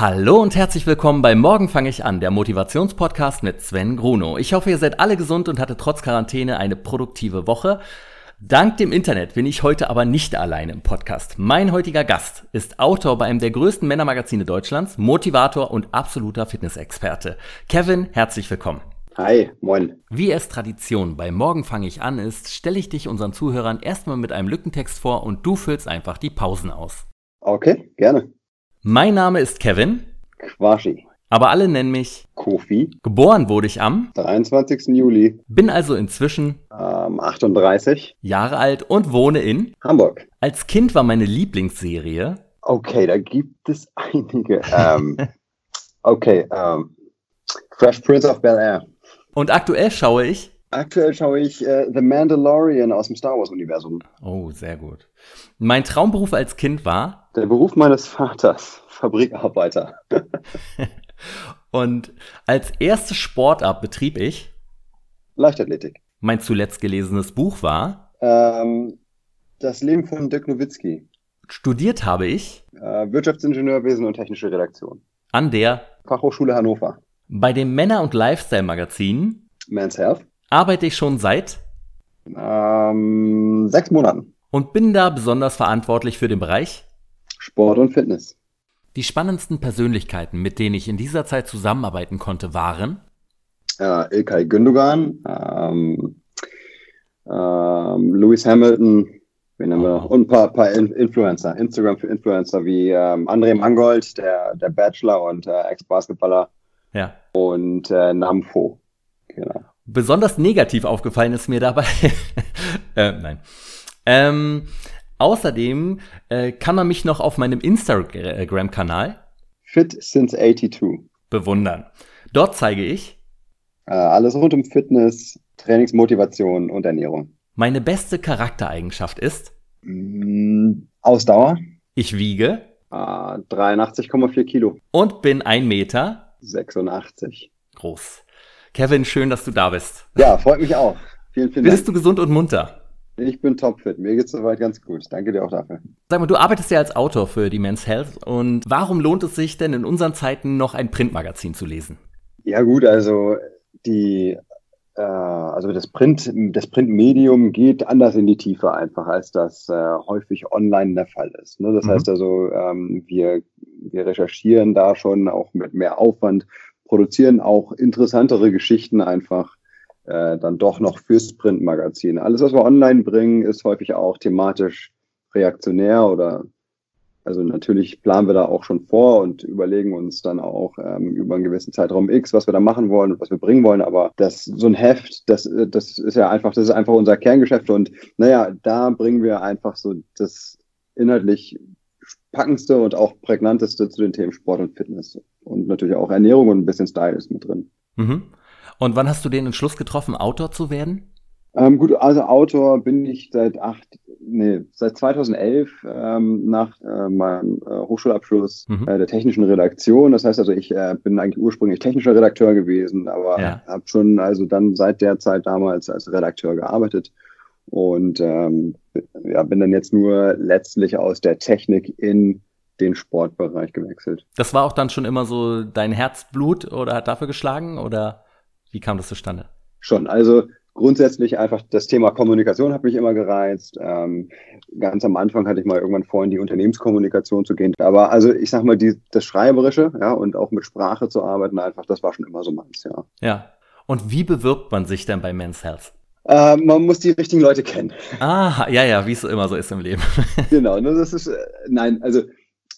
Hallo und herzlich willkommen bei Morgen fange ich an, der Motivationspodcast mit Sven Gruno. Ich hoffe, ihr seid alle gesund und hattet trotz Quarantäne eine produktive Woche. Dank dem Internet bin ich heute aber nicht alleine im Podcast. Mein heutiger Gast ist Autor bei einem der größten Männermagazine Deutschlands, Motivator und absoluter Fitnessexperte. Kevin, herzlich willkommen. Hi, moin. Wie es Tradition bei Morgen fange ich an ist, stelle ich dich unseren Zuhörern erstmal mit einem Lückentext vor und du füllst einfach die Pausen aus. Okay, gerne. Mein Name ist Kevin. Quashi. Aber alle nennen mich Kofi. Geboren wurde ich am 23. Juli. Bin also inzwischen ähm, 38. Jahre alt und wohne in Hamburg. Als Kind war meine Lieblingsserie. Okay, da gibt es einige. ähm, okay, ähm, Fresh Prince of Bel Air. Und aktuell schaue ich. Aktuell schaue ich äh, The Mandalorian aus dem Star Wars-Universum. Oh, sehr gut. Mein Traumberuf als Kind war. Der Beruf meines Vaters, Fabrikarbeiter. Und als erste Sportart betrieb ich. Leichtathletik. Mein zuletzt gelesenes Buch war. Ähm, das Leben von Dirk Nowitzki. Studiert habe ich. Äh, Wirtschaftsingenieurwesen und technische Redaktion. An der Fachhochschule Hannover. Bei dem Männer- und Lifestyle-Magazin. Men's Health. Arbeite ich schon seit. Ähm, sechs Monaten. Und bin da besonders verantwortlich für den Bereich. Sport und Fitness. Die spannendsten Persönlichkeiten, mit denen ich in dieser Zeit zusammenarbeiten konnte, waren äh, Ilkay Gündogan, ähm, ähm, Lewis Hamilton, wen haben wir noch? Und ein paar, paar Influencer, Instagram für Influencer wie ähm, André Mangold, der, der Bachelor und äh, Ex-Basketballer. Ja. Und äh, Namfo. Genau. Besonders negativ aufgefallen ist mir dabei. äh, nein. Ähm, Außerdem äh, kann man mich noch auf meinem Instagram-Kanal Fit Since 82 bewundern. Dort zeige ich äh, alles rund um Fitness, Trainingsmotivation und Ernährung. Meine beste Charaktereigenschaft ist mm, Ausdauer. Ich wiege äh, 83,4 Kilo. Und bin 1 Meter 86. Groß. Kevin, schön, dass du da bist. Ja, freut mich auch. Vielen, vielen Bist Dank. du gesund und munter? Ich bin topfit. Mir geht's soweit ganz gut. Danke dir auch dafür. Sag mal, du arbeitest ja als Autor für die Men's Health und warum lohnt es sich denn in unseren Zeiten noch ein Printmagazin zu lesen? Ja gut, also die äh, also das Print das Printmedium geht anders in die Tiefe einfach als das äh, häufig online der Fall ist. Ne? Das mhm. heißt also ähm, wir wir recherchieren da schon auch mit mehr Aufwand, produzieren auch interessantere Geschichten einfach äh, dann doch noch fürs Printmagazin. Alles, was wir online bringen, ist häufig auch thematisch reaktionär oder also natürlich planen wir da auch schon vor und überlegen uns dann auch ähm, über einen gewissen Zeitraum X, was wir da machen wollen und was wir bringen wollen. Aber das so ein Heft, das, das ist ja einfach, das ist einfach unser Kerngeschäft und naja, da bringen wir einfach so das inhaltlich packendste und auch prägnanteste zu den Themen Sport und Fitness und natürlich auch Ernährung und ein bisschen Style ist mit drin. Mhm. Und wann hast du den Entschluss getroffen, Autor zu werden? Ähm, gut, also Autor bin ich seit acht, nee, seit 2011 ähm, nach äh, meinem äh, Hochschulabschluss mhm. äh, der technischen Redaktion. Das heißt also, ich äh, bin eigentlich ursprünglich technischer Redakteur gewesen, aber ja. habe schon also dann seit der Zeit damals als Redakteur gearbeitet und ähm, ja, bin dann jetzt nur letztlich aus der Technik in den Sportbereich gewechselt. Das war auch dann schon immer so dein Herzblut oder hat dafür geschlagen oder? Wie kam das zustande? Schon, also grundsätzlich einfach das Thema Kommunikation hat mich immer gereizt. Ähm, ganz am Anfang hatte ich mal irgendwann vor, in die Unternehmenskommunikation zu gehen. Aber also ich sag mal, die, das Schreiberische, ja, und auch mit Sprache zu arbeiten, einfach, das war schon immer so meins, ja. Ja. Und wie bewirbt man sich denn bei Men's Health? Äh, man muss die richtigen Leute kennen. Ah, ja, ja, wie es immer so ist im Leben. genau, ne, das ist, äh, nein, also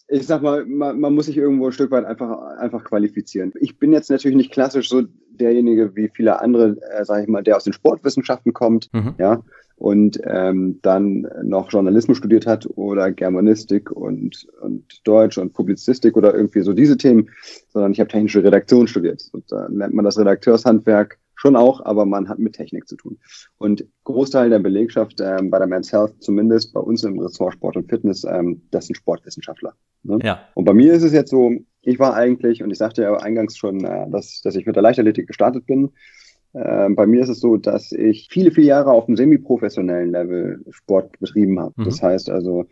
ich sag mal, man, man, muss sich irgendwo ein Stück weit einfach, einfach qualifizieren. Ich bin jetzt natürlich nicht klassisch so derjenige wie viele andere, äh, sage ich mal, der aus den Sportwissenschaften kommt, mhm. ja, und ähm, dann noch Journalismus studiert hat oder Germanistik und, und Deutsch und Publizistik oder irgendwie so diese Themen, sondern ich habe technische Redaktion studiert. Und da lernt man das Redakteurshandwerk schon auch, aber man hat mit Technik zu tun. Und Großteil der Belegschaft ähm, bei der Men's Health, zumindest bei uns im Ressort Sport und Fitness, ähm, das sind Sportwissenschaftler. Ne? Ja. Und bei mir ist es jetzt so, ich war eigentlich, und ich sagte ja eingangs schon, äh, dass, dass ich mit der Leichtathletik gestartet bin. Äh, bei mir ist es so, dass ich viele, viele Jahre auf einem semi-professionellen Level Sport betrieben habe. Mhm. Das heißt also,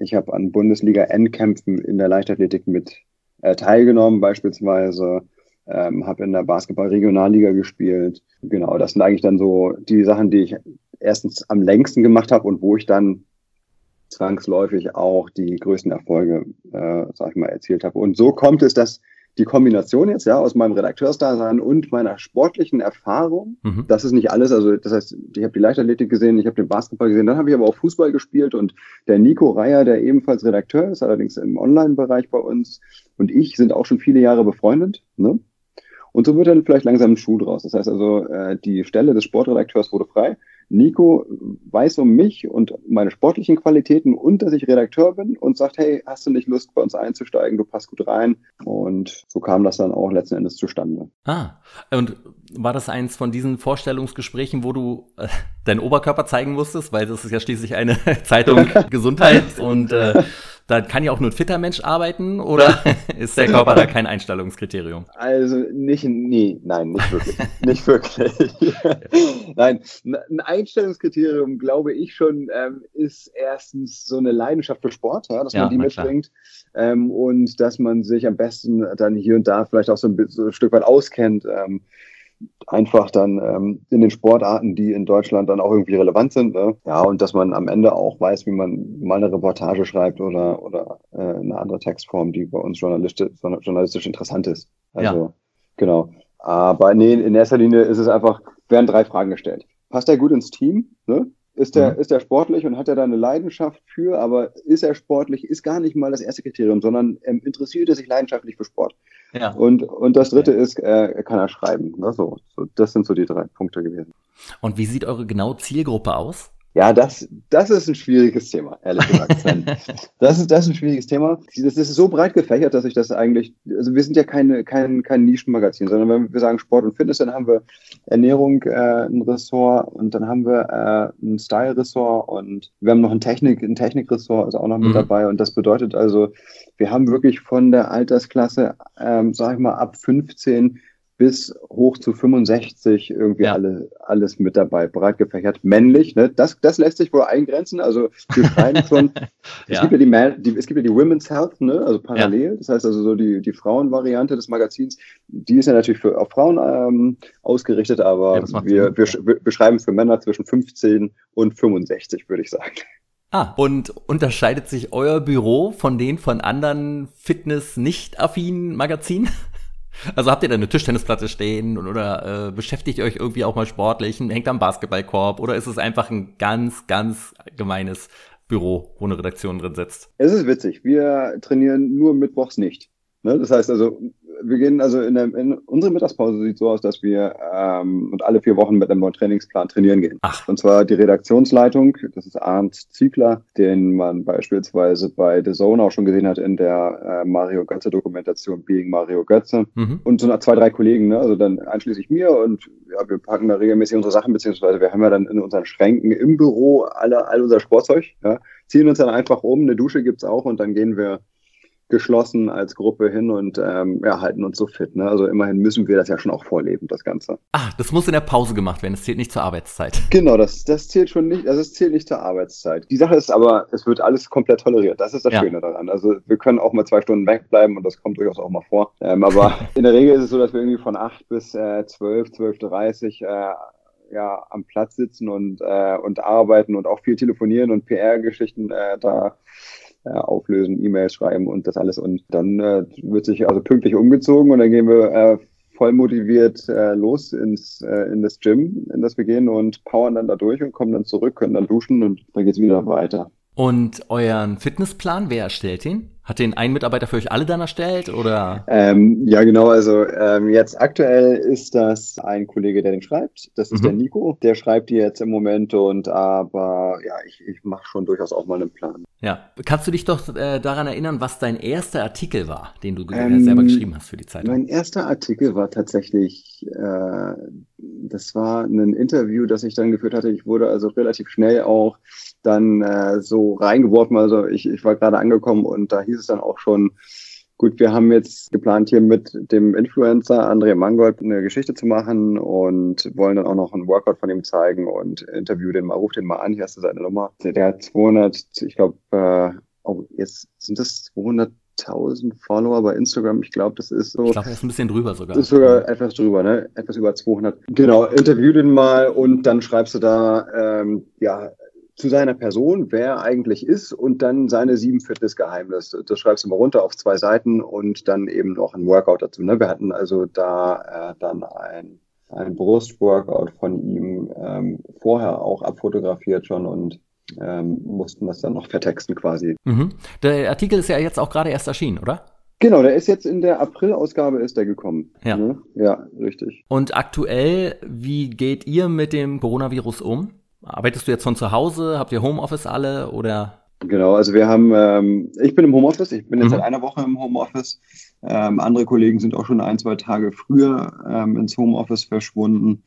ich habe an Bundesliga-Endkämpfen in der Leichtathletik mit äh, teilgenommen beispielsweise, ähm, habe in der Basketball-Regionalliga gespielt. Genau, das sind eigentlich dann so die Sachen, die ich erstens am längsten gemacht habe und wo ich dann zwangsläufig auch die größten Erfolge, äh, sag ich mal, erzielt habe. Und so kommt es, dass die Kombination jetzt ja aus meinem Redakteursdasein und meiner sportlichen Erfahrung, mhm. das ist nicht alles. Also das heißt, ich habe die Leichtathletik gesehen, ich habe den Basketball gesehen, dann habe ich aber auch Fußball gespielt und der Nico Reier, der ebenfalls Redakteur ist, allerdings im Online-Bereich bei uns und ich sind auch schon viele Jahre befreundet. Ne? Und so wird dann vielleicht langsam ein Schuh draus. Das heißt also, äh, die Stelle des Sportredakteurs wurde frei. Nico weiß um mich und meine sportlichen Qualitäten und dass ich Redakteur bin und sagt, hey, hast du nicht Lust, bei uns einzusteigen? Du passt gut rein. Und so kam das dann auch letzten Endes zustande. Ah, und war das eins von diesen Vorstellungsgesprächen, wo du äh, deinen Oberkörper zeigen musstest? Weil das ist ja schließlich eine Zeitung Gesundheit und äh, da kann ja auch nur ein fitter Mensch arbeiten oder ist der Körper da kein Einstellungskriterium? Also nicht, nee, nein, nicht wirklich. nicht wirklich. nein, ein Einstellungskriterium, glaube ich schon, ähm, ist erstens so eine Leidenschaft für Sport, ja, dass ja, man die mitbringt ähm, und dass man sich am besten dann hier und da vielleicht auch so ein, so ein Stück weit auskennt. Ähm, einfach dann ähm, in den Sportarten, die in Deutschland dann auch irgendwie relevant sind. Ne? Ja, und dass man am Ende auch weiß, wie man mal eine Reportage schreibt oder, oder äh, eine andere Textform, die bei uns journalistisch, journalistisch interessant ist. Also, ja. genau. Aber nee, in erster Linie ist es einfach, werden drei Fragen gestellt. Passt er gut ins Team? Ne? Ist der, mhm. ist der sportlich und hat er da eine Leidenschaft für, aber ist er sportlich, ist gar nicht mal das erste Kriterium, sondern ähm, interessiert er sich leidenschaftlich für Sport. Ja. Und, und das dritte ja. ist, äh, kann er schreiben. Ne? So, so, das sind so die drei Punkte gewesen. Und wie sieht eure genaue Zielgruppe aus? Ja, das, das ist ein schwieriges Thema, ehrlich gesagt. das, ist, das ist ein schwieriges Thema. Das ist so breit gefächert, dass ich das eigentlich, also wir sind ja keine, kein, kein Nischenmagazin, sondern wenn wir sagen Sport und Fitness, dann haben wir Ernährung äh, ein Ressort und dann haben wir äh, ein Style-Ressort und wir haben noch ein Technik, ein Technik-Ressort ist auch noch mit mhm. dabei. Und das bedeutet also, wir haben wirklich von der Altersklasse, ähm, sag ich mal, ab 15 bis hoch zu 65 irgendwie ja. alle, alles mit dabei, breit gefächert, männlich. Ne? Das, das lässt sich wohl eingrenzen. Also wir schreiben schon, ja. es, gibt ja die, Man, die, es gibt ja die Women's Health, ne? also parallel. Das heißt also so die, die Frauenvariante des Magazins, die ist ja natürlich für auf Frauen ähm, ausgerichtet, aber wir, wir, wir schreiben für Männer zwischen 15 und 65, würde ich sagen. Ah, und unterscheidet sich euer Büro von den von anderen Fitness-nicht-affinen Magazinen? Also habt ihr da eine Tischtennisplatte stehen oder äh, beschäftigt ihr euch irgendwie auch mal sportlich, hängt am Basketballkorb oder ist es einfach ein ganz, ganz gemeines Büro, wo eine Redaktion drin sitzt? Es ist witzig. Wir trainieren nur mittwochs nicht. Ne? Das heißt also, wir gehen also in, der, in unsere Mittagspause sieht so aus, dass wir ähm, und alle vier Wochen mit einem neuen Trainingsplan trainieren gehen. Ach. Und zwar die Redaktionsleitung, das ist Arndt Ziegler, den man beispielsweise bei The Zone auch schon gesehen hat in der äh, Mario Götze Dokumentation Being Mario Götze. Mhm. Und so zwei, drei Kollegen, ne? also dann einschließlich mir und ja, wir packen da regelmäßig unsere Sachen, beziehungsweise wir haben ja dann in unseren Schränken im Büro alle, all unser Sportzeug, ja? ziehen uns dann einfach um, eine Dusche gibt's auch und dann gehen wir geschlossen als Gruppe hin und ähm, ja, halten uns so fit. Ne? Also immerhin müssen wir das ja schon auch vorleben, das Ganze. Ah, das muss in der Pause gemacht werden, das zählt nicht zur Arbeitszeit. Genau, das, das zählt schon nicht, also es zählt nicht zur Arbeitszeit. Die Sache ist aber, es wird alles komplett toleriert. Das ist das ja. Schöne daran. Also wir können auch mal zwei Stunden wegbleiben und das kommt durchaus auch mal vor. Ähm, aber in der Regel ist es so, dass wir irgendwie von acht bis äh, zwölf, zwölf dreißig äh, ja, am Platz sitzen und, äh, und arbeiten und auch viel telefonieren und PR-Geschichten äh, da äh, auflösen, E-Mails schreiben und das alles. Und dann äh, wird sich also pünktlich umgezogen und dann gehen wir äh, voll motiviert äh, los ins äh, in das Gym, in das wir gehen und powern dann da durch und kommen dann zurück, können dann duschen und dann geht's wieder weiter. Und euren Fitnessplan, wer erstellt ihn? Hat den ein Mitarbeiter für euch alle dann erstellt oder? Ähm, ja, genau. Also ähm, jetzt aktuell ist das ein Kollege, der den schreibt. Das ist mhm. der Nico. Der schreibt die jetzt im Moment und aber ja, ich, ich mache schon durchaus auch mal einen Plan. Ja, kannst du dich doch äh, daran erinnern, was dein erster Artikel war, den du äh, ähm, selber geschrieben hast für die Zeitung? Mein erster Artikel war tatsächlich, äh, das war ein Interview, das ich dann geführt hatte. Ich wurde also relativ schnell auch dann äh, so reingeworfen. Also ich, ich war gerade angekommen und da hieß es dann auch schon, gut, wir haben jetzt geplant, hier mit dem Influencer André Mangold eine Geschichte zu machen und wollen dann auch noch einen Workout von ihm zeigen und interview den mal, ruf den mal an, hier hast du seine Nummer. Der hat 200, ich glaube, äh, oh, jetzt sind das 200 1000 Follower bei Instagram. Ich glaube, das ist so. Ich glaube, er ist ein bisschen drüber sogar. Ist sogar etwas drüber, ne? Etwas über 200. Genau, interview den mal und dann schreibst du da, ähm, ja, zu seiner Person, wer er eigentlich ist und dann seine sieben Fitnessgeheimnisse. Das schreibst du mal runter auf zwei Seiten und dann eben noch ein Workout dazu. Ne? Wir hatten also da äh, dann ein, ein Brustworkout von ihm ähm, vorher auch abfotografiert schon und ähm, mussten das dann noch vertexten quasi. Mhm. Der Artikel ist ja jetzt auch gerade erst erschienen, oder? Genau, der ist jetzt in der April-Ausgabe ist der gekommen. Ja. Ne? Ja, richtig. Und aktuell, wie geht ihr mit dem Coronavirus um? Arbeitest du jetzt von zu Hause? Habt ihr Homeoffice alle oder? Genau, also wir haben, ähm, ich bin im Homeoffice, ich bin jetzt mhm. seit einer Woche im Homeoffice. Ähm, andere Kollegen sind auch schon ein, zwei Tage früher ähm, ins Homeoffice verschwunden.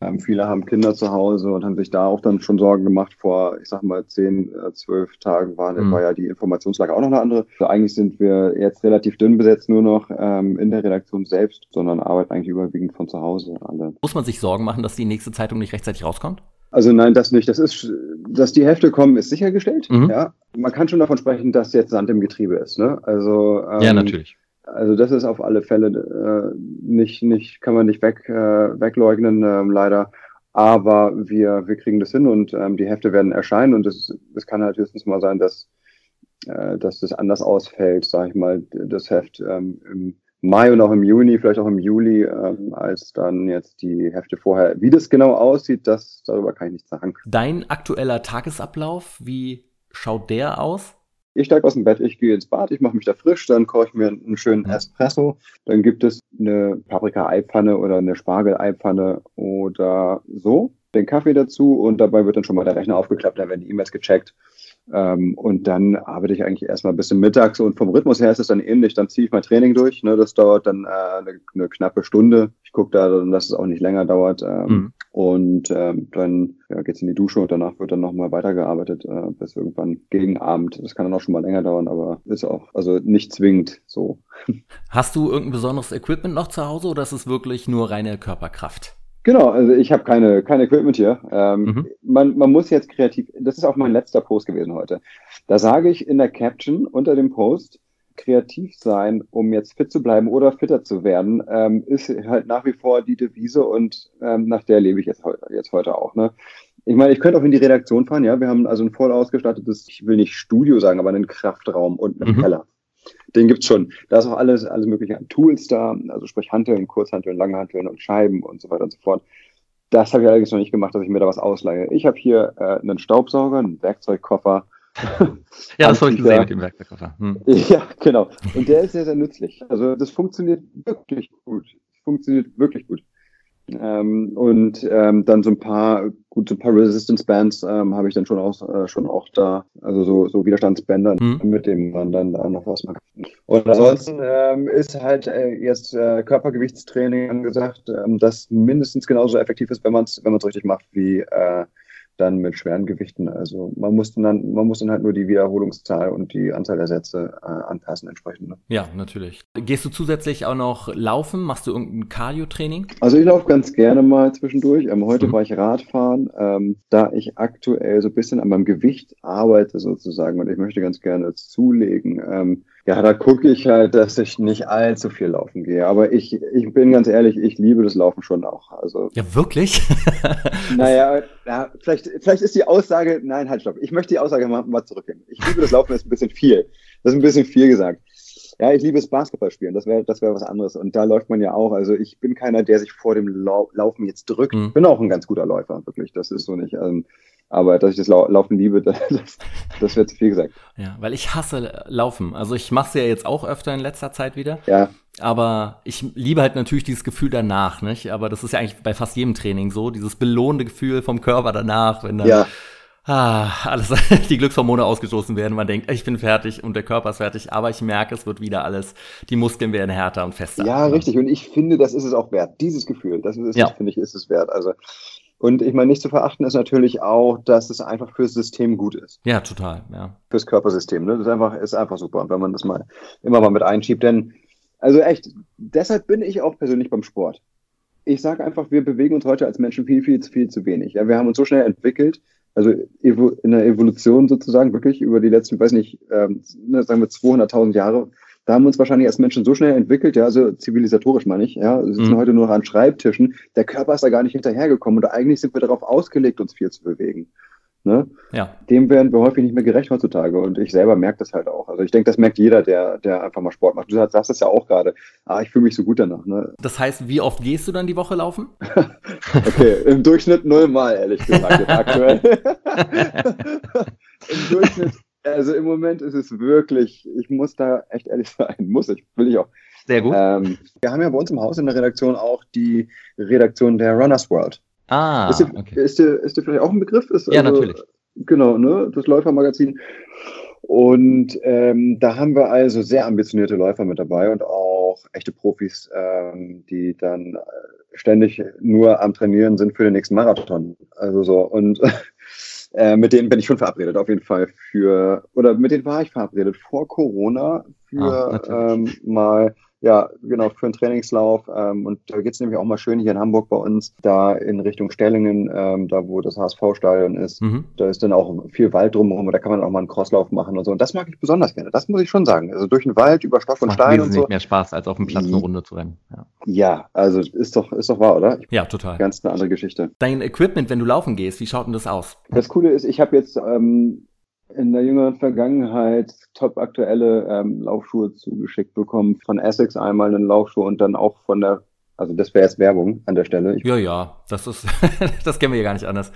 Ähm, viele haben Kinder zu Hause und haben sich da auch dann schon Sorgen gemacht. Vor, ich sag mal, zehn, äh, zwölf Tagen war, mhm. war ja die Informationslage auch noch eine andere. Also eigentlich sind wir jetzt relativ dünn besetzt nur noch ähm, in der Redaktion selbst, sondern arbeiten eigentlich überwiegend von zu Hause alle. Muss man sich Sorgen machen, dass die nächste Zeitung nicht rechtzeitig rauskommt? Also nein, das nicht. Das ist, dass die Hefte kommen, ist sichergestellt. Mhm. Ja, man kann schon davon sprechen, dass jetzt Sand im Getriebe ist. Ne? Also ähm, ja, natürlich. Also das ist auf alle Fälle äh, nicht, nicht, kann man nicht weg, äh, wegleugnen, äh, leider. Aber wir, wir kriegen das hin und ähm, die Hefte werden erscheinen und es, kann halt höchstens mal sein, dass, äh, dass das anders ausfällt, sage ich mal, das Heft ähm, im Mai und auch im Juni, vielleicht auch im Juli, ähm, als dann jetzt die Hefte vorher. Wie das genau aussieht, das darüber kann ich nicht sagen. Dein aktueller Tagesablauf, wie schaut der aus? Ich steige aus dem Bett, ich gehe ins Bad, ich mache mich da frisch, dann koche ich mir einen schönen Espresso. Dann gibt es eine Paprika-Eipfanne oder eine Spargel-Eipfanne oder so. Den Kaffee dazu und dabei wird dann schon mal der Rechner aufgeklappt, dann werden die E-Mails gecheckt. Ähm, und dann arbeite ich eigentlich erstmal bis zum mittags und vom Rhythmus her ist es dann ähnlich. Dann ziehe ich mein Training durch. Ne? Das dauert dann äh, eine, eine, knappe Stunde. Ich gucke da, dass es auch nicht länger dauert. Ähm, mhm. Und ähm, dann ja, geht es in die Dusche und danach wird dann nochmal weitergearbeitet äh, bis irgendwann gegen Abend. Das kann dann auch schon mal länger dauern, aber ist auch also nicht zwingend so. Hast du irgendein besonderes Equipment noch zu Hause oder ist es wirklich nur reine Körperkraft? Genau, also ich habe keine, keine Equipment hier. Ähm, mhm. man, man muss jetzt kreativ, das ist auch mein letzter Post gewesen heute. Da sage ich in der Caption unter dem Post, kreativ sein, um jetzt fit zu bleiben oder fitter zu werden, ähm, ist halt nach wie vor die Devise und ähm, nach der lebe ich jetzt, jetzt heute auch. Ne? Ich meine, ich könnte auch in die Redaktion fahren, ja. Wir haben also ein voll ausgestattetes, ich will nicht Studio sagen, aber einen Kraftraum und einen mhm. Keller den gibt's schon. Da ist auch alles, alles mögliche an Tools da, also sprich Hanteln, Kurzhanteln, Langhanteln und Scheiben und so weiter und so fort. Das habe ich allerdings noch nicht gemacht, dass ich mir da was ausleihe. Ich habe hier äh, einen Staubsauger, einen Werkzeugkoffer. Ja, das habe ich gesehen mit dem Werkzeugkoffer. Hm. Ja, genau. Und der ist sehr, sehr nützlich. Also das funktioniert wirklich gut. Funktioniert wirklich gut. Ähm, und ähm, dann so ein paar, gut, so ein paar Resistance Bands ähm, habe ich dann schon auch, äh, schon auch da, also so, so Widerstandsbänder, mhm. mit dem man dann da noch was macht. Und ansonsten ähm, ist halt äh, jetzt äh, Körpergewichtstraining angesagt, ähm, das mindestens genauso effektiv ist, wenn man es wenn man's richtig macht, wie äh, dann mit schweren Gewichten. Also man muss dann, man muss dann halt nur die Wiederholungszahl und die Anzahl der Sätze äh, anpassen entsprechend. Ne? Ja, natürlich. Gehst du zusätzlich auch noch laufen? Machst du irgendein Cardio-Training? Also ich laufe ganz gerne mal zwischendurch. Ähm, heute mhm. war ich Radfahren, ähm, da ich aktuell so ein bisschen an meinem Gewicht arbeite sozusagen und ich möchte ganz gerne zulegen. Ähm, ja, da gucke ich halt, dass ich nicht allzu viel laufen gehe. Aber ich, ich bin ganz ehrlich, ich liebe das Laufen schon auch. Also, ja, wirklich? naja, ja, vielleicht, vielleicht ist die Aussage, nein, halt, stopp. Ich möchte die Aussage mal, mal zurücknehmen. Ich liebe das Laufen, das ist ein bisschen viel. Das ist ein bisschen viel gesagt. Ja, ich liebe es Basketball spielen. Das wäre das wäre was anderes. Und da läuft man ja auch. Also ich bin keiner, der sich vor dem Lau Laufen jetzt drückt. Mhm. Bin auch ein ganz guter Läufer, wirklich. Das ist so nicht. Ähm, aber dass ich das Laufen liebe, das, das wird zu viel gesagt. Ja, weil ich hasse Laufen. Also ich mache es ja jetzt auch öfter in letzter Zeit wieder. Ja. Aber ich liebe halt natürlich dieses Gefühl danach, nicht? Aber das ist ja eigentlich bei fast jedem Training so, dieses belohnende Gefühl vom Körper danach, wenn dann ja. ah, alles die Glückshormone ausgestoßen werden. Man denkt, ich bin fertig und der Körper ist fertig, aber ich merke, es wird wieder alles, die Muskeln werden härter und fester. Ja, richtig. Und ich finde, das ist es auch wert. Dieses Gefühl, das ist es, ja. finde ich, ist es wert. Also und ich meine, nicht zu verachten ist natürlich auch, dass es einfach fürs System gut ist. Ja, total, ja. Fürs Körpersystem, ne? Das ist einfach, ist einfach super, wenn man das mal immer mal mit einschiebt. Denn, also echt, deshalb bin ich auch persönlich beim Sport. Ich sage einfach, wir bewegen uns heute als Menschen viel, viel, viel zu wenig. Ja, wir haben uns so schnell entwickelt, also in der Evolution sozusagen wirklich über die letzten, weiß nicht, ähm, ne, sagen wir 200.000 Jahre, da haben wir uns wahrscheinlich als Menschen so schnell entwickelt, ja, also zivilisatorisch meine ich, ja, wir sitzen mhm. heute nur noch an Schreibtischen, der Körper ist da gar nicht hinterhergekommen und eigentlich sind wir darauf ausgelegt, uns viel zu bewegen. Ne? Ja. Dem werden wir häufig nicht mehr gerecht heutzutage. Und ich selber merke das halt auch. Also ich denke, das merkt jeder, der, der einfach mal Sport macht. Du sagst das ja auch gerade. Ah, ich fühle mich so gut danach. Ne? Das heißt, wie oft gehst du dann die Woche laufen? okay, im Durchschnitt nullmal, ehrlich gesagt, aktuell. Im Durchschnitt, also im Moment ist es wirklich, ich muss da echt ehrlich sein, muss ich, will ich auch. Sehr gut. Ähm, wir haben ja bei uns im Haus in der Redaktion auch die Redaktion der Runners World. Ah, ist dir, okay. ist, dir, ist dir vielleicht auch ein Begriff? Ist ja, also, natürlich. Genau, ne? Das Läufermagazin. Und ähm, da haben wir also sehr ambitionierte Läufer mit dabei und auch echte Profis, ähm, die dann äh, ständig nur am Trainieren sind für den nächsten Marathon. Also so. Und äh, mit denen bin ich schon verabredet, auf jeden Fall für, oder mit denen war ich verabredet vor Corona für ah, ähm, mal ja, genau, für einen Trainingslauf. Ähm, und da geht's nämlich auch mal schön hier in Hamburg bei uns, da in Richtung Stellingen, ähm, da wo das HSV-Stadion ist. Mhm. Da ist dann auch viel Wald drumherum und da kann man auch mal einen Crosslauf machen und so. Und das mag ich besonders gerne. Das muss ich schon sagen. Also durch den Wald, über Stock und Stein und so. mehr Spaß, als auf dem Platz eine Runde zu rennen. Ja. ja, also ist doch, ist doch wahr, oder? Ich ja, total. Ganz eine andere Geschichte. Dein Equipment, wenn du laufen gehst, wie schaut denn das aus? Das Coole ist, ich habe jetzt ähm, in der jüngeren Vergangenheit top aktuelle ähm, Laufschuhe zugeschickt bekommen. Von Essex einmal einen Laufschuh und dann auch von der, also das wäre jetzt Werbung an der Stelle. Ich ja, ja, das ist, das kennen wir ja gar nicht anders.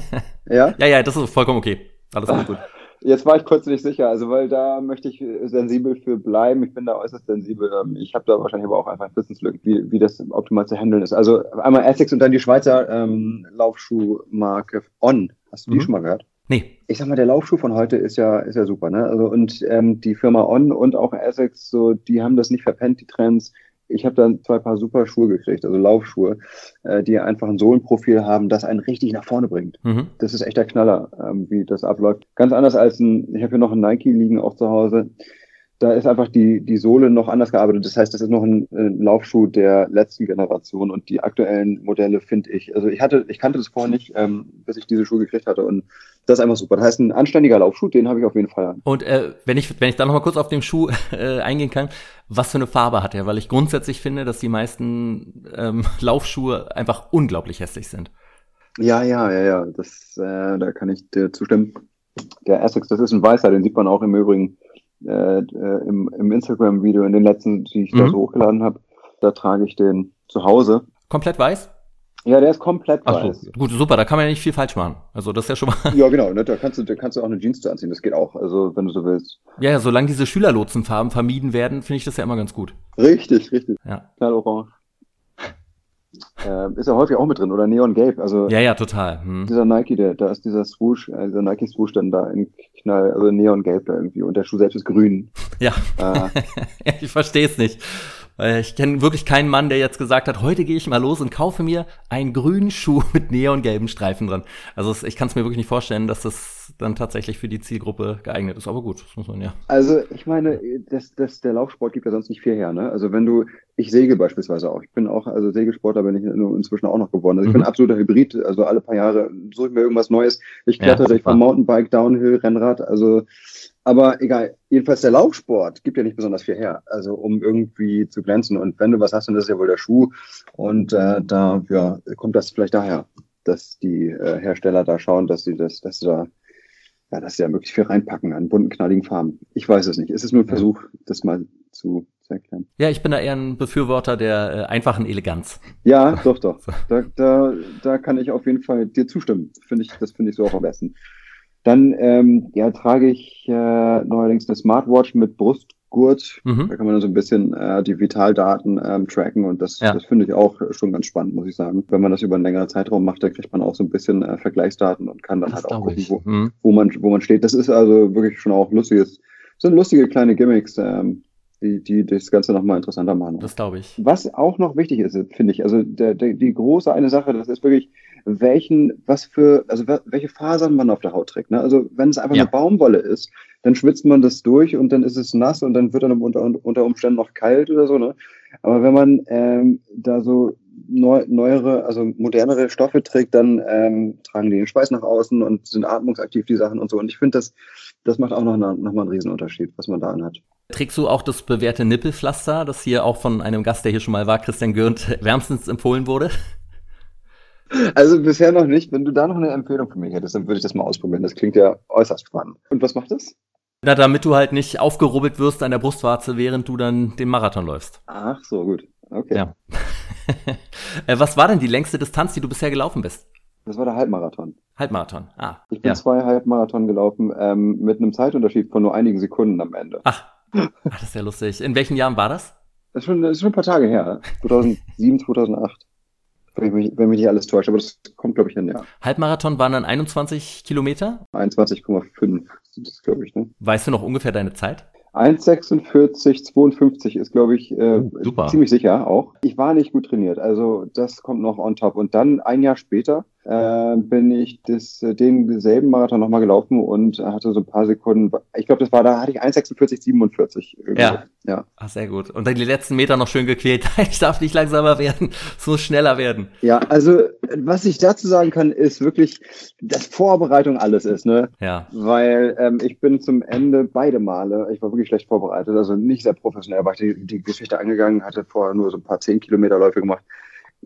ja? Ja, ja, das ist vollkommen okay. Alles, alles gut. Jetzt war ich kurz nicht sicher, also weil da möchte ich sensibel für bleiben. Ich bin da äußerst sensibel. Ähm, ich habe da wahrscheinlich aber auch einfach Wissenslücken, wie, wie das optimal zu handeln ist. Also einmal Essex und dann die Schweizer ähm, Laufschuhmarke On. Hast du die mhm. schon mal gehört? Nee. Ich sag mal, der Laufschuh von heute ist ja, ist ja super, ne? Also und ähm, die Firma On und auch Essex, so, die haben das nicht verpennt, die Trends. Ich habe dann zwei Paar super Schuhe gekriegt, also Laufschuhe, äh, die einfach ein Sohlenprofil haben, das einen richtig nach vorne bringt. Mhm. Das ist echt der Knaller, ähm, wie das abläuft. Ganz anders als ein, ich habe hier noch ein Nike liegen auch zu Hause da ist einfach die, die Sohle noch anders gearbeitet. Das heißt, das ist noch ein, ein Laufschuh der letzten Generation und die aktuellen Modelle finde ich. Also ich hatte, ich kannte das vorher nicht, ähm, bis ich diese Schuhe gekriegt hatte und das ist einfach super. Das heißt, ein anständiger Laufschuh, den habe ich auf jeden Fall an. Und äh, wenn ich, wenn ich da noch mal kurz auf den Schuh äh, eingehen kann, was für eine Farbe hat er? Weil ich grundsätzlich finde, dass die meisten ähm, Laufschuhe einfach unglaublich hässlich sind. Ja, ja, ja, ja. Das, äh, da kann ich dir zustimmen. Der Essex, das ist ein weißer, den sieht man auch im Übrigen äh, äh, im, im Instagram-Video, in den letzten, die ich mhm. da so hochgeladen habe, da trage ich den zu Hause. Komplett weiß? Ja, der ist komplett Ach weiß. So, gut, super, da kann man ja nicht viel falsch machen. Also das ist ja schon mal. Ja, genau, ne, da kannst du, da kannst du auch eine Jeans zu anziehen, das geht auch, also wenn du so willst. Ja, ja solange diese Schülerlotsenfarben vermieden werden, finde ich das ja immer ganz gut. Richtig, richtig. Ja. Knallorange. Äh, ist ja häufig auch mit drin, oder Neon Gelb. Also ja, ja, total. Hm. Dieser Nike, der, da ist dieser Swoosh, äh, dieser Nike Swoosh dann da in Knall, also Neon Gelb da irgendwie und der Schuh selbst ist grün. Ja. Äh. ich verstehe es nicht. Ich kenne wirklich keinen Mann, der jetzt gesagt hat, heute gehe ich mal los und kaufe mir einen grünen Schuh mit neongelben Streifen dran. Also ich kann es mir wirklich nicht vorstellen, dass das dann tatsächlich für die Zielgruppe geeignet ist. Aber gut, das muss man ja. Also ich meine, das, das, der Laufsport gibt ja sonst nicht viel her. Ne? Also wenn du, ich segel beispielsweise auch. Ich bin auch, also Segelsportler bin ich inzwischen auch noch geworden. Also ich mhm. bin absoluter Hybrid. Also alle paar Jahre suche ich mir irgendwas Neues. Ich kletter ja, vom Mountainbike, Downhill, Rennrad. Also aber egal, jedenfalls der Laufsport gibt ja nicht besonders viel her, also um irgendwie zu glänzen. Und wenn du was hast, dann ist ja wohl der Schuh. Und äh, da ja, kommt das vielleicht daher, dass die äh, Hersteller da schauen, dass sie das, dass sie da, ja, dass sie da möglichst viel reinpacken an bunten, knalligen Farben. Ich weiß es nicht. Es ist nur ein Versuch, das mal zu, zu erklären. Ja, ich bin da eher ein Befürworter der äh, einfachen Eleganz. Ja, doch, doch. Da, da, da kann ich auf jeden Fall dir zustimmen. Finde ich, das finde ich so auch am besten. Dann ähm, ja, trage ich äh, neuerdings eine Smartwatch mit Brustgurt. Mhm. Da kann man so ein bisschen äh, die Vitaldaten ähm, tracken und das, ja. das finde ich auch schon ganz spannend, muss ich sagen. Wenn man das über einen längeren Zeitraum macht, da kriegt man auch so ein bisschen äh, Vergleichsdaten und kann dann das halt auch gucken, wo, mhm. wo, man, wo man steht. Das ist also wirklich schon auch lustiges, sind lustige kleine Gimmicks, ähm, die, die das Ganze nochmal interessanter machen. Das glaube ich. Was auch noch wichtig ist, finde ich, also der, der, die große eine Sache, das ist wirklich, welchen, was für, also welche Fasern man auf der Haut trägt. Ne? Also wenn es einfach ja. eine Baumwolle ist, dann schwitzt man das durch und dann ist es nass und dann wird dann unter, unter Umständen noch kalt oder so. Ne? Aber wenn man ähm, da so neu, neuere, also modernere Stoffe trägt, dann ähm, tragen die den Schweiß nach außen und sind atmungsaktiv, die Sachen und so. Und ich finde, das, das macht auch noch, noch mal einen Riesenunterschied, was man da anhat. Trägst du auch das bewährte Nippelpflaster, das hier auch von einem Gast, der hier schon mal war, Christian Gürnt, wärmstens empfohlen wurde? Also bisher noch nicht. Wenn du da noch eine Empfehlung für mich hättest, dann würde ich das mal ausprobieren. Das klingt ja äußerst spannend. Und was macht das? Na, damit du halt nicht aufgerubbelt wirst an der Brustwarze, während du dann den Marathon läufst. Ach so, gut. Okay. Ja. Äh, was war denn die längste Distanz, die du bisher gelaufen bist? Das war der Halbmarathon. Halbmarathon, ah. Ich bin ja. zwei Halbmarathon gelaufen ähm, mit einem Zeitunterschied von nur einigen Sekunden am Ende. Ach. Ach, das ist ja lustig. In welchen Jahren war das? Das ist schon, das ist schon ein paar Tage her. 2007, 2008. Wenn mich, wenn mich nicht alles täuscht, aber das kommt, glaube ich, hin, ja. Halbmarathon waren dann 21 Kilometer? 21,5 sind das, glaube ich. Ne? Weißt du noch ungefähr deine Zeit? 1,46, 52 ist, glaube ich, äh, oh, ziemlich sicher auch. Ich war nicht gut trainiert, also das kommt noch on top. Und dann ein Jahr später äh, bin ich das, äh, den selben Marathon nochmal gelaufen und hatte so ein paar Sekunden, ich glaube, das war, da hatte ich 1,46, 47. Irgendwie. Ja. ja. Ach, sehr gut. Und dann die letzten Meter noch schön gequält. ich darf nicht langsamer werden, so schneller werden. Ja, also was ich dazu sagen kann, ist wirklich, dass Vorbereitung alles ist, ne? Ja. Weil ähm, ich bin zum Ende beide Male, ich war wirklich schlecht vorbereitet, also nicht sehr professionell, war ich die, die Geschichte angegangen, hatte vorher nur so ein paar 10 Kilometer Läufe gemacht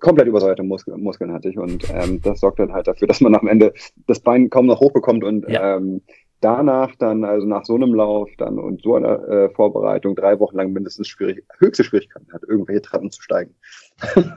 komplett übersäuerte Muskeln, Muskeln hatte ich und ähm, das sorgt dann halt dafür, dass man am Ende das Bein kaum noch hochbekommt und ja. ähm, danach dann, also nach so einem Lauf dann und so einer äh, Vorbereitung drei Wochen lang mindestens schwierig, höchste Schwierigkeiten hat, irgendwelche Treppen zu steigen.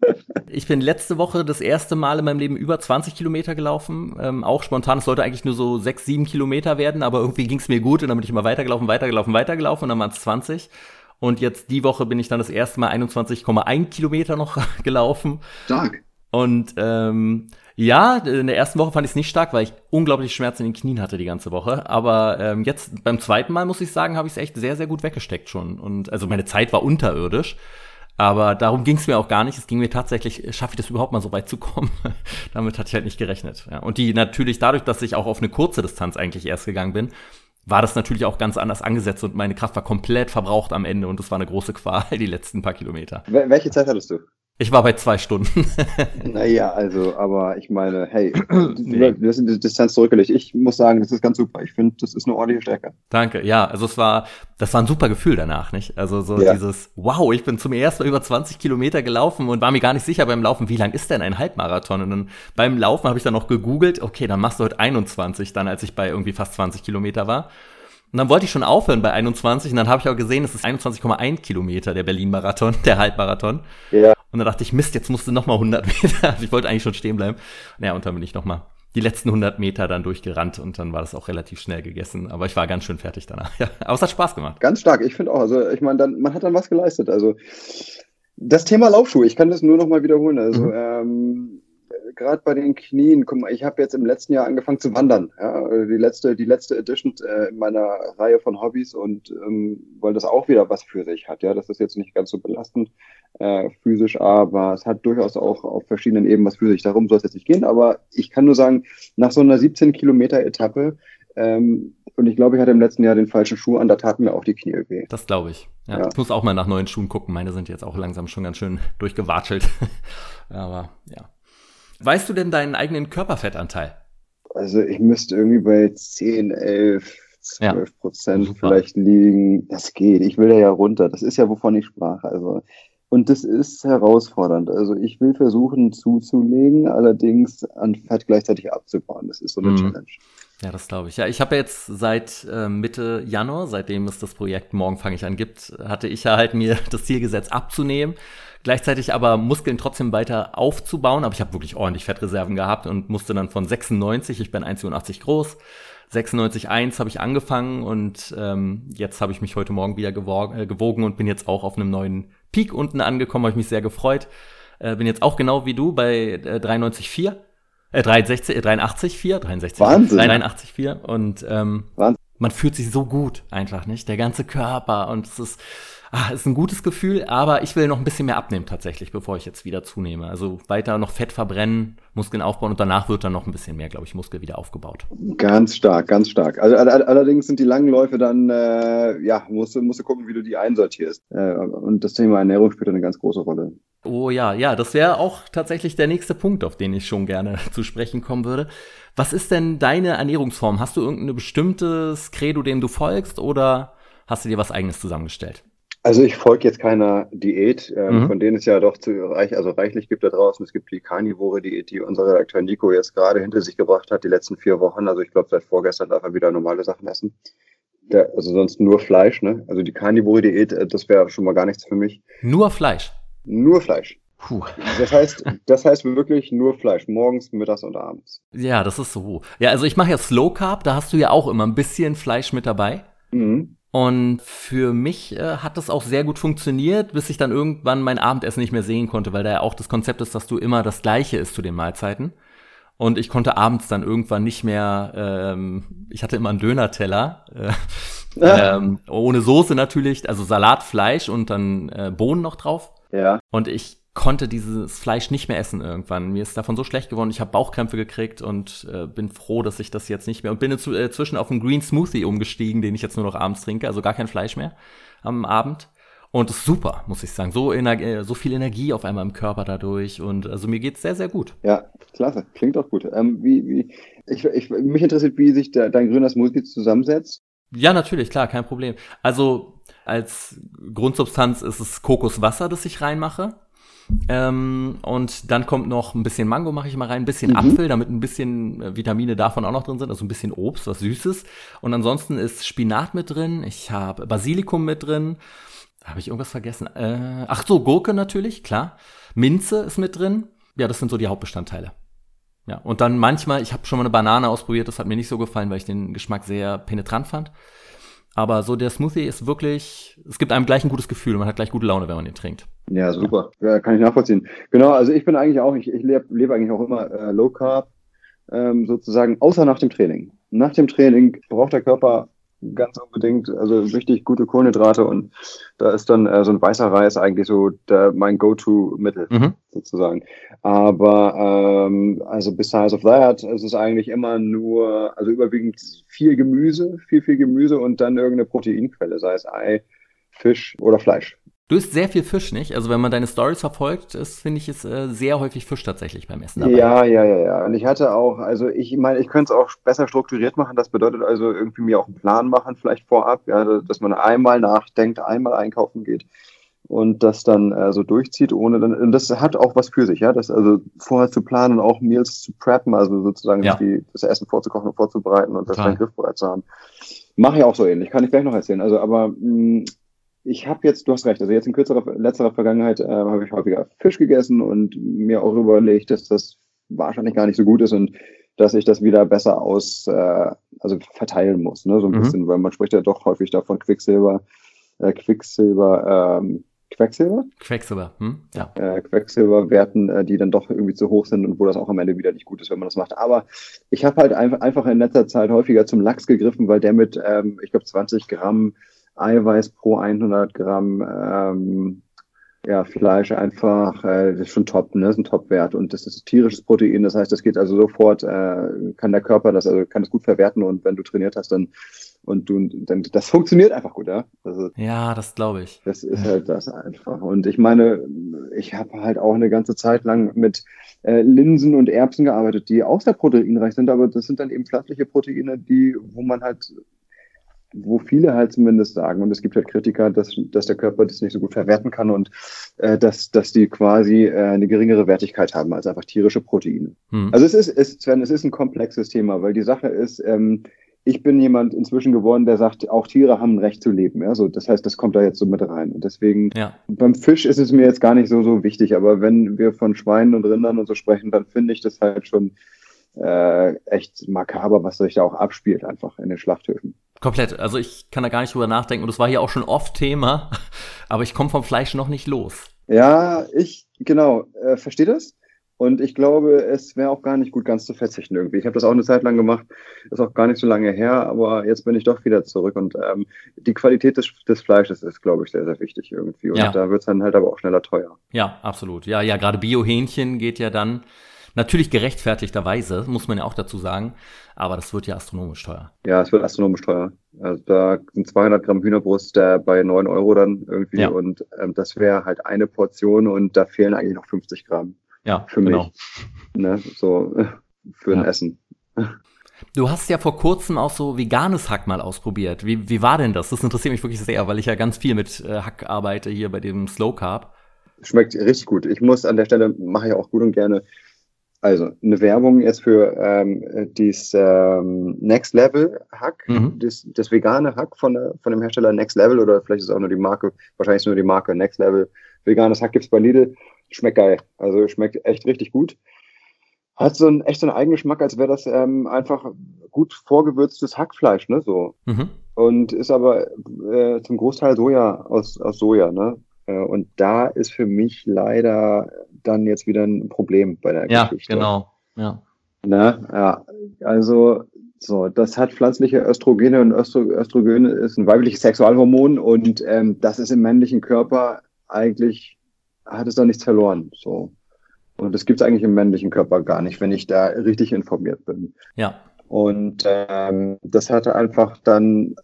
Ich bin letzte Woche das erste Mal in meinem Leben über 20 Kilometer gelaufen. Ähm, auch spontan, es sollte eigentlich nur so 6, 7 Kilometer werden, aber irgendwie ging es mir gut und dann bin ich immer weitergelaufen, weitergelaufen, weitergelaufen und dann waren es 20. Und jetzt die Woche bin ich dann das erste Mal 21,1 Kilometer noch gelaufen. Stark. Und ähm, ja, in der ersten Woche fand ich es nicht stark, weil ich unglaublich Schmerzen in den Knien hatte die ganze Woche. Aber ähm, jetzt beim zweiten Mal muss ich sagen, habe ich es echt sehr, sehr gut weggesteckt schon. Und also meine Zeit war unterirdisch. Aber darum ging es mir auch gar nicht. Es ging mir tatsächlich, schaffe ich das überhaupt mal so weit zu kommen? Damit hatte ich halt nicht gerechnet. Ja. Und die natürlich dadurch, dass ich auch auf eine kurze Distanz eigentlich erst gegangen bin, war das natürlich auch ganz anders angesetzt und meine Kraft war komplett verbraucht am Ende und es war eine große Qual, die letzten paar Kilometer. Welche Zeit hattest du? Ich war bei zwei Stunden. naja, also, aber ich meine, hey, nee. du hast die Distanz zurückgelegt. Ich muss sagen, das ist ganz super. Ich finde, das ist eine ordentliche Stärke. Danke, ja. Also es war, das war ein super Gefühl danach, nicht? Also so ja. dieses, wow, ich bin zum ersten Mal über 20 Kilometer gelaufen und war mir gar nicht sicher beim Laufen, wie lang ist denn ein Halbmarathon? Und dann beim Laufen habe ich dann noch gegoogelt, okay, dann machst du heute 21, dann als ich bei irgendwie fast 20 Kilometer war. Und dann wollte ich schon aufhören bei 21 und dann habe ich auch gesehen, es ist 21,1 Kilometer der Berlin-Marathon, der Halbmarathon. Ja. Und dann dachte ich, Mist, jetzt musst du nochmal 100 Meter. Also ich wollte eigentlich schon stehen bleiben. Naja, und dann bin ich nochmal die letzten 100 Meter dann durchgerannt und dann war das auch relativ schnell gegessen. Aber ich war ganz schön fertig danach. Ja, aber es hat Spaß gemacht. Ganz stark, ich finde auch. Also ich meine, dann man hat dann was geleistet. Also das Thema Laufschuhe, ich kann das nur nochmal wiederholen. Also mhm. ähm, gerade bei den Knien, guck mal, ich habe jetzt im letzten Jahr angefangen zu wandern. Ja, die letzte, die letzte Edition äh, in meiner Reihe von Hobbys und ähm, weil das auch wieder was für sich hat. Ja, das ist jetzt nicht ganz so belastend äh, physisch, aber es hat durchaus auch auf verschiedenen Ebenen was für sich. Darum soll es jetzt nicht gehen, aber ich kann nur sagen, nach so einer 17 Kilometer Etappe ähm, und ich glaube, ich hatte im letzten Jahr den falschen Schuh an, da taten mir auch die Knie weh. Das glaube ich. Ja, ja. Ich muss auch mal nach neuen Schuhen gucken. Meine sind jetzt auch langsam schon ganz schön durchgewatschelt. Aber ja. Weißt du denn deinen eigenen Körperfettanteil? Also ich müsste irgendwie bei 10, 11, 12 Prozent vielleicht liegen. Das geht. Ich will da ja runter. Das ist ja, wovon ich sprach. Also und das ist herausfordernd. Also ich will versuchen zuzulegen, allerdings an Fett gleichzeitig abzubauen. Das ist so eine mhm. Challenge. Ja, das glaube ich. Ja, ich habe jetzt seit äh, Mitte Januar, seitdem es das Projekt Morgen fange ich an gibt, hatte ich ja halt mir das Ziel gesetzt abzunehmen gleichzeitig aber Muskeln trotzdem weiter aufzubauen. Aber ich habe wirklich ordentlich Fettreserven gehabt und musste dann von 96, ich bin 1,87 groß, 96,1 habe ich angefangen und ähm, jetzt habe ich mich heute Morgen wieder gewogen, äh, gewogen und bin jetzt auch auf einem neuen Peak unten angekommen, habe ich mich sehr gefreut. Äh, bin jetzt auch genau wie du bei äh, 93,4. Äh, 63, äh, 83,4, 63, Wahnsinn. 83,4 und ähm, Wahnsinn. man fühlt sich so gut einfach, nicht? Der ganze Körper und es ist ah, ist ein gutes Gefühl, aber ich will noch ein bisschen mehr abnehmen tatsächlich, bevor ich jetzt wieder zunehme. Also weiter noch Fett verbrennen, Muskeln aufbauen und danach wird dann noch ein bisschen mehr, glaube ich, Muskel wieder aufgebaut. Ganz stark, ganz stark. Also allerdings sind die langen Läufe dann, äh, ja, musst du, musst du gucken, wie du die einsortierst. Äh, und das Thema Ernährung spielt eine ganz große Rolle. Oh ja, ja, das wäre auch tatsächlich der nächste Punkt, auf den ich schon gerne zu sprechen kommen würde. Was ist denn deine Ernährungsform? Hast du irgendein bestimmtes Credo, dem du folgst oder hast du dir was eigenes zusammengestellt? Also ich folge jetzt keiner Diät, ähm, mhm. von denen es ja doch zu reich, also reichlich gibt da draußen. Es gibt die Carnivore-Diät, die unser Redakteur Nico jetzt gerade hinter sich gebracht hat, die letzten vier Wochen. Also ich glaube, seit vorgestern darf er wieder normale Sachen essen. Der, also sonst nur Fleisch, ne? Also die Carnivore-Diät, äh, das wäre schon mal gar nichts für mich. Nur Fleisch? Nur Fleisch. Puh. Das heißt, das heißt wirklich nur Fleisch, morgens, mittags und abends. Ja, das ist so. Ja, also ich mache ja Slow Carb, da hast du ja auch immer ein bisschen Fleisch mit dabei. Mhm. Und für mich äh, hat das auch sehr gut funktioniert, bis ich dann irgendwann mein Abendessen nicht mehr sehen konnte, weil da ja auch das Konzept ist, dass du immer das Gleiche isst zu den Mahlzeiten. Und ich konnte abends dann irgendwann nicht mehr, ähm, ich hatte immer einen Dönerteller, äh, ähm, ohne Soße natürlich, also Salat, Fleisch und dann äh, Bohnen noch drauf. Ja. Und ich konnte dieses Fleisch nicht mehr essen irgendwann. Mir ist davon so schlecht geworden, ich habe Bauchkrämpfe gekriegt und äh, bin froh, dass ich das jetzt nicht mehr und bin inzwischen auf einen Green Smoothie umgestiegen, den ich jetzt nur noch abends trinke, also gar kein Fleisch mehr am Abend. Und ist super, muss ich sagen. So, Ener so viel Energie auf einmal im Körper dadurch. Und also mir geht's sehr, sehr gut. Ja, klasse. Klingt auch gut. Ähm, wie, wie, ich, ich, mich interessiert, wie sich der, dein grüner Smoothie zusammensetzt. Ja, natürlich, klar, kein Problem. Also als Grundsubstanz ist es Kokoswasser, das ich reinmache. Ähm, und dann kommt noch ein bisschen Mango, mache ich mal rein, ein bisschen mhm. Apfel, damit ein bisschen äh, Vitamine davon auch noch drin sind, also ein bisschen Obst, was Süßes. Und ansonsten ist Spinat mit drin, ich habe Basilikum mit drin. Habe ich irgendwas vergessen? Äh, ach so, Gurke natürlich, klar. Minze ist mit drin. Ja, das sind so die Hauptbestandteile. Ja, und dann manchmal, ich habe schon mal eine Banane ausprobiert, das hat mir nicht so gefallen, weil ich den Geschmack sehr penetrant fand. Aber so der Smoothie ist wirklich, es gibt einem gleich ein gutes Gefühl und man hat gleich gute Laune, wenn man ihn trinkt. Ja, super. Ja, kann ich nachvollziehen. Genau, also ich bin eigentlich auch, ich, ich lebe leb eigentlich auch immer äh, Low Carb, ähm, sozusagen, außer nach dem Training. Nach dem Training braucht der Körper ganz unbedingt, also richtig gute Kohlenhydrate und da ist dann äh, so ein weißer Reis eigentlich so der, mein Go-To-Mittel mhm. sozusagen. Aber ähm, also besides of that ist es eigentlich immer nur, also überwiegend viel Gemüse, viel, viel Gemüse und dann irgendeine Proteinquelle, sei es Ei, Fisch oder Fleisch. Du isst sehr viel Fisch, nicht? Also wenn man deine Stories verfolgt, ist, finde ich, ist äh, sehr häufig Fisch tatsächlich beim Essen dabei. Ja, ja, ja, ja. Und ich hatte auch, also ich meine, ich könnte es auch besser strukturiert machen. Das bedeutet also irgendwie mir auch einen Plan machen, vielleicht vorab, ja, dass man einmal nachdenkt, einmal einkaufen geht und das dann äh, so durchzieht, ohne dann, und das hat auch was für sich, ja, das also vorher zu planen, auch Meals zu preppen, also sozusagen ja. die, das Essen vorzukochen und vorzubereiten und das dann griffbereit zu haben. Mache ich auch so ähnlich, kann ich gleich noch erzählen. Also, aber mh, mm, ich habe jetzt, du hast recht, also jetzt in kürzerer, letzterer Vergangenheit äh, habe ich häufiger Fisch gegessen und mir auch überlegt, dass das wahrscheinlich gar nicht so gut ist und dass ich das wieder besser aus, äh, also verteilen muss, ne, so ein mhm. bisschen, weil man spricht ja doch häufig davon Quicksilber, äh, Quicksilber, ähm, Quecksilber? Quecksilber, hm? ja. Äh, Quecksilberwerten, äh, die dann doch irgendwie zu hoch sind und wo das auch am Ende wieder nicht gut ist, wenn man das macht. Aber ich habe halt einfach, einfach in letzter Zeit häufiger zum Lachs gegriffen, weil der mit, ähm, ich glaube, 20 Gramm Eiweiß pro 100 Gramm ähm, ja, Fleisch einfach, äh, das ist schon top, ne? das ist ein Top-Wert und das ist tierisches Protein, das heißt, das geht also sofort, äh, kann der Körper das, also kann das gut verwerten und wenn du trainiert hast, dann und du, dann, das funktioniert einfach gut, ja. Also, ja, das glaube ich. Das ist halt das einfach. Und ich meine, ich habe halt auch eine ganze Zeit lang mit äh, Linsen und Erbsen gearbeitet, die auch sehr proteinreich sind, aber das sind dann eben pflanzliche Proteine, die, wo man halt wo viele halt zumindest sagen, und es gibt halt Kritiker, dass, dass der Körper das nicht so gut verwerten kann und äh, dass, dass die quasi äh, eine geringere Wertigkeit haben als einfach tierische Proteine. Hm. Also es ist, es, Sven, es ist ein komplexes Thema, weil die Sache ist, ähm, ich bin jemand inzwischen geworden, der sagt, auch Tiere haben ein Recht zu leben. Ja? So, das heißt, das kommt da jetzt so mit rein. Und deswegen, ja. beim Fisch ist es mir jetzt gar nicht so, so wichtig, aber wenn wir von Schweinen und Rindern und so sprechen, dann finde ich das halt schon äh, echt makaber, was sich da auch abspielt, einfach in den Schlachthöfen. Komplett. Also ich kann da gar nicht drüber nachdenken. Und das war hier auch schon oft Thema, aber ich komme vom Fleisch noch nicht los. Ja, ich, genau, äh, verstehe das. Und ich glaube, es wäre auch gar nicht gut, ganz zu verzichten irgendwie. Ich habe das auch eine Zeit lang gemacht, ist auch gar nicht so lange her, aber jetzt bin ich doch wieder zurück. Und ähm, die Qualität des, des Fleisches ist, glaube ich, sehr, sehr wichtig irgendwie. Und ja. da wird es dann halt aber auch schneller teuer. Ja, absolut. Ja, ja, gerade Bio-Hähnchen geht ja dann Natürlich gerechtfertigterweise, muss man ja auch dazu sagen, aber das wird ja astronomisch teuer. Ja, es wird astronomisch teuer. Also da sind 200 Gramm Hühnerbrust äh, bei 9 Euro dann irgendwie ja. und ähm, das wäre halt eine Portion und da fehlen eigentlich noch 50 Gramm. Ja, für genau. mich. Ne? So für ein Essen. Du hast ja vor kurzem auch so veganes Hack mal ausprobiert. Wie, wie war denn das? Das interessiert mich wirklich sehr, weil ich ja ganz viel mit äh, Hack arbeite hier bei dem Slow Carb. Schmeckt richtig gut. Ich muss an der Stelle, mache ich auch gut und gerne also eine Werbung jetzt für ähm, dieses ähm, Next Level Hack, mhm. das, das, vegane Hack von, von dem Hersteller Next Level oder vielleicht ist es auch nur die Marke, wahrscheinlich ist nur die Marke Next Level. Veganes Hack gibt es bei Lidl. Schmeckt geil. Also schmeckt echt richtig gut. Hat so einen echt so einen Eigengeschmack, als wäre das ähm, einfach gut vorgewürztes Hackfleisch, ne? So. Mhm. Und ist aber äh, zum Großteil Soja aus, aus Soja, ne? Äh, und da ist für mich leider dann jetzt wieder ein Problem bei der ja, Geschichte. Genau. Ja, genau. Ja. ja, also so, das hat pflanzliche Östrogene und Östro Östrogene ist ein weibliches Sexualhormon und ähm, das ist im männlichen Körper eigentlich, hat es da nichts verloren. So. Und das gibt es eigentlich im männlichen Körper gar nicht, wenn ich da richtig informiert bin. Ja. Und ähm, das hatte einfach dann,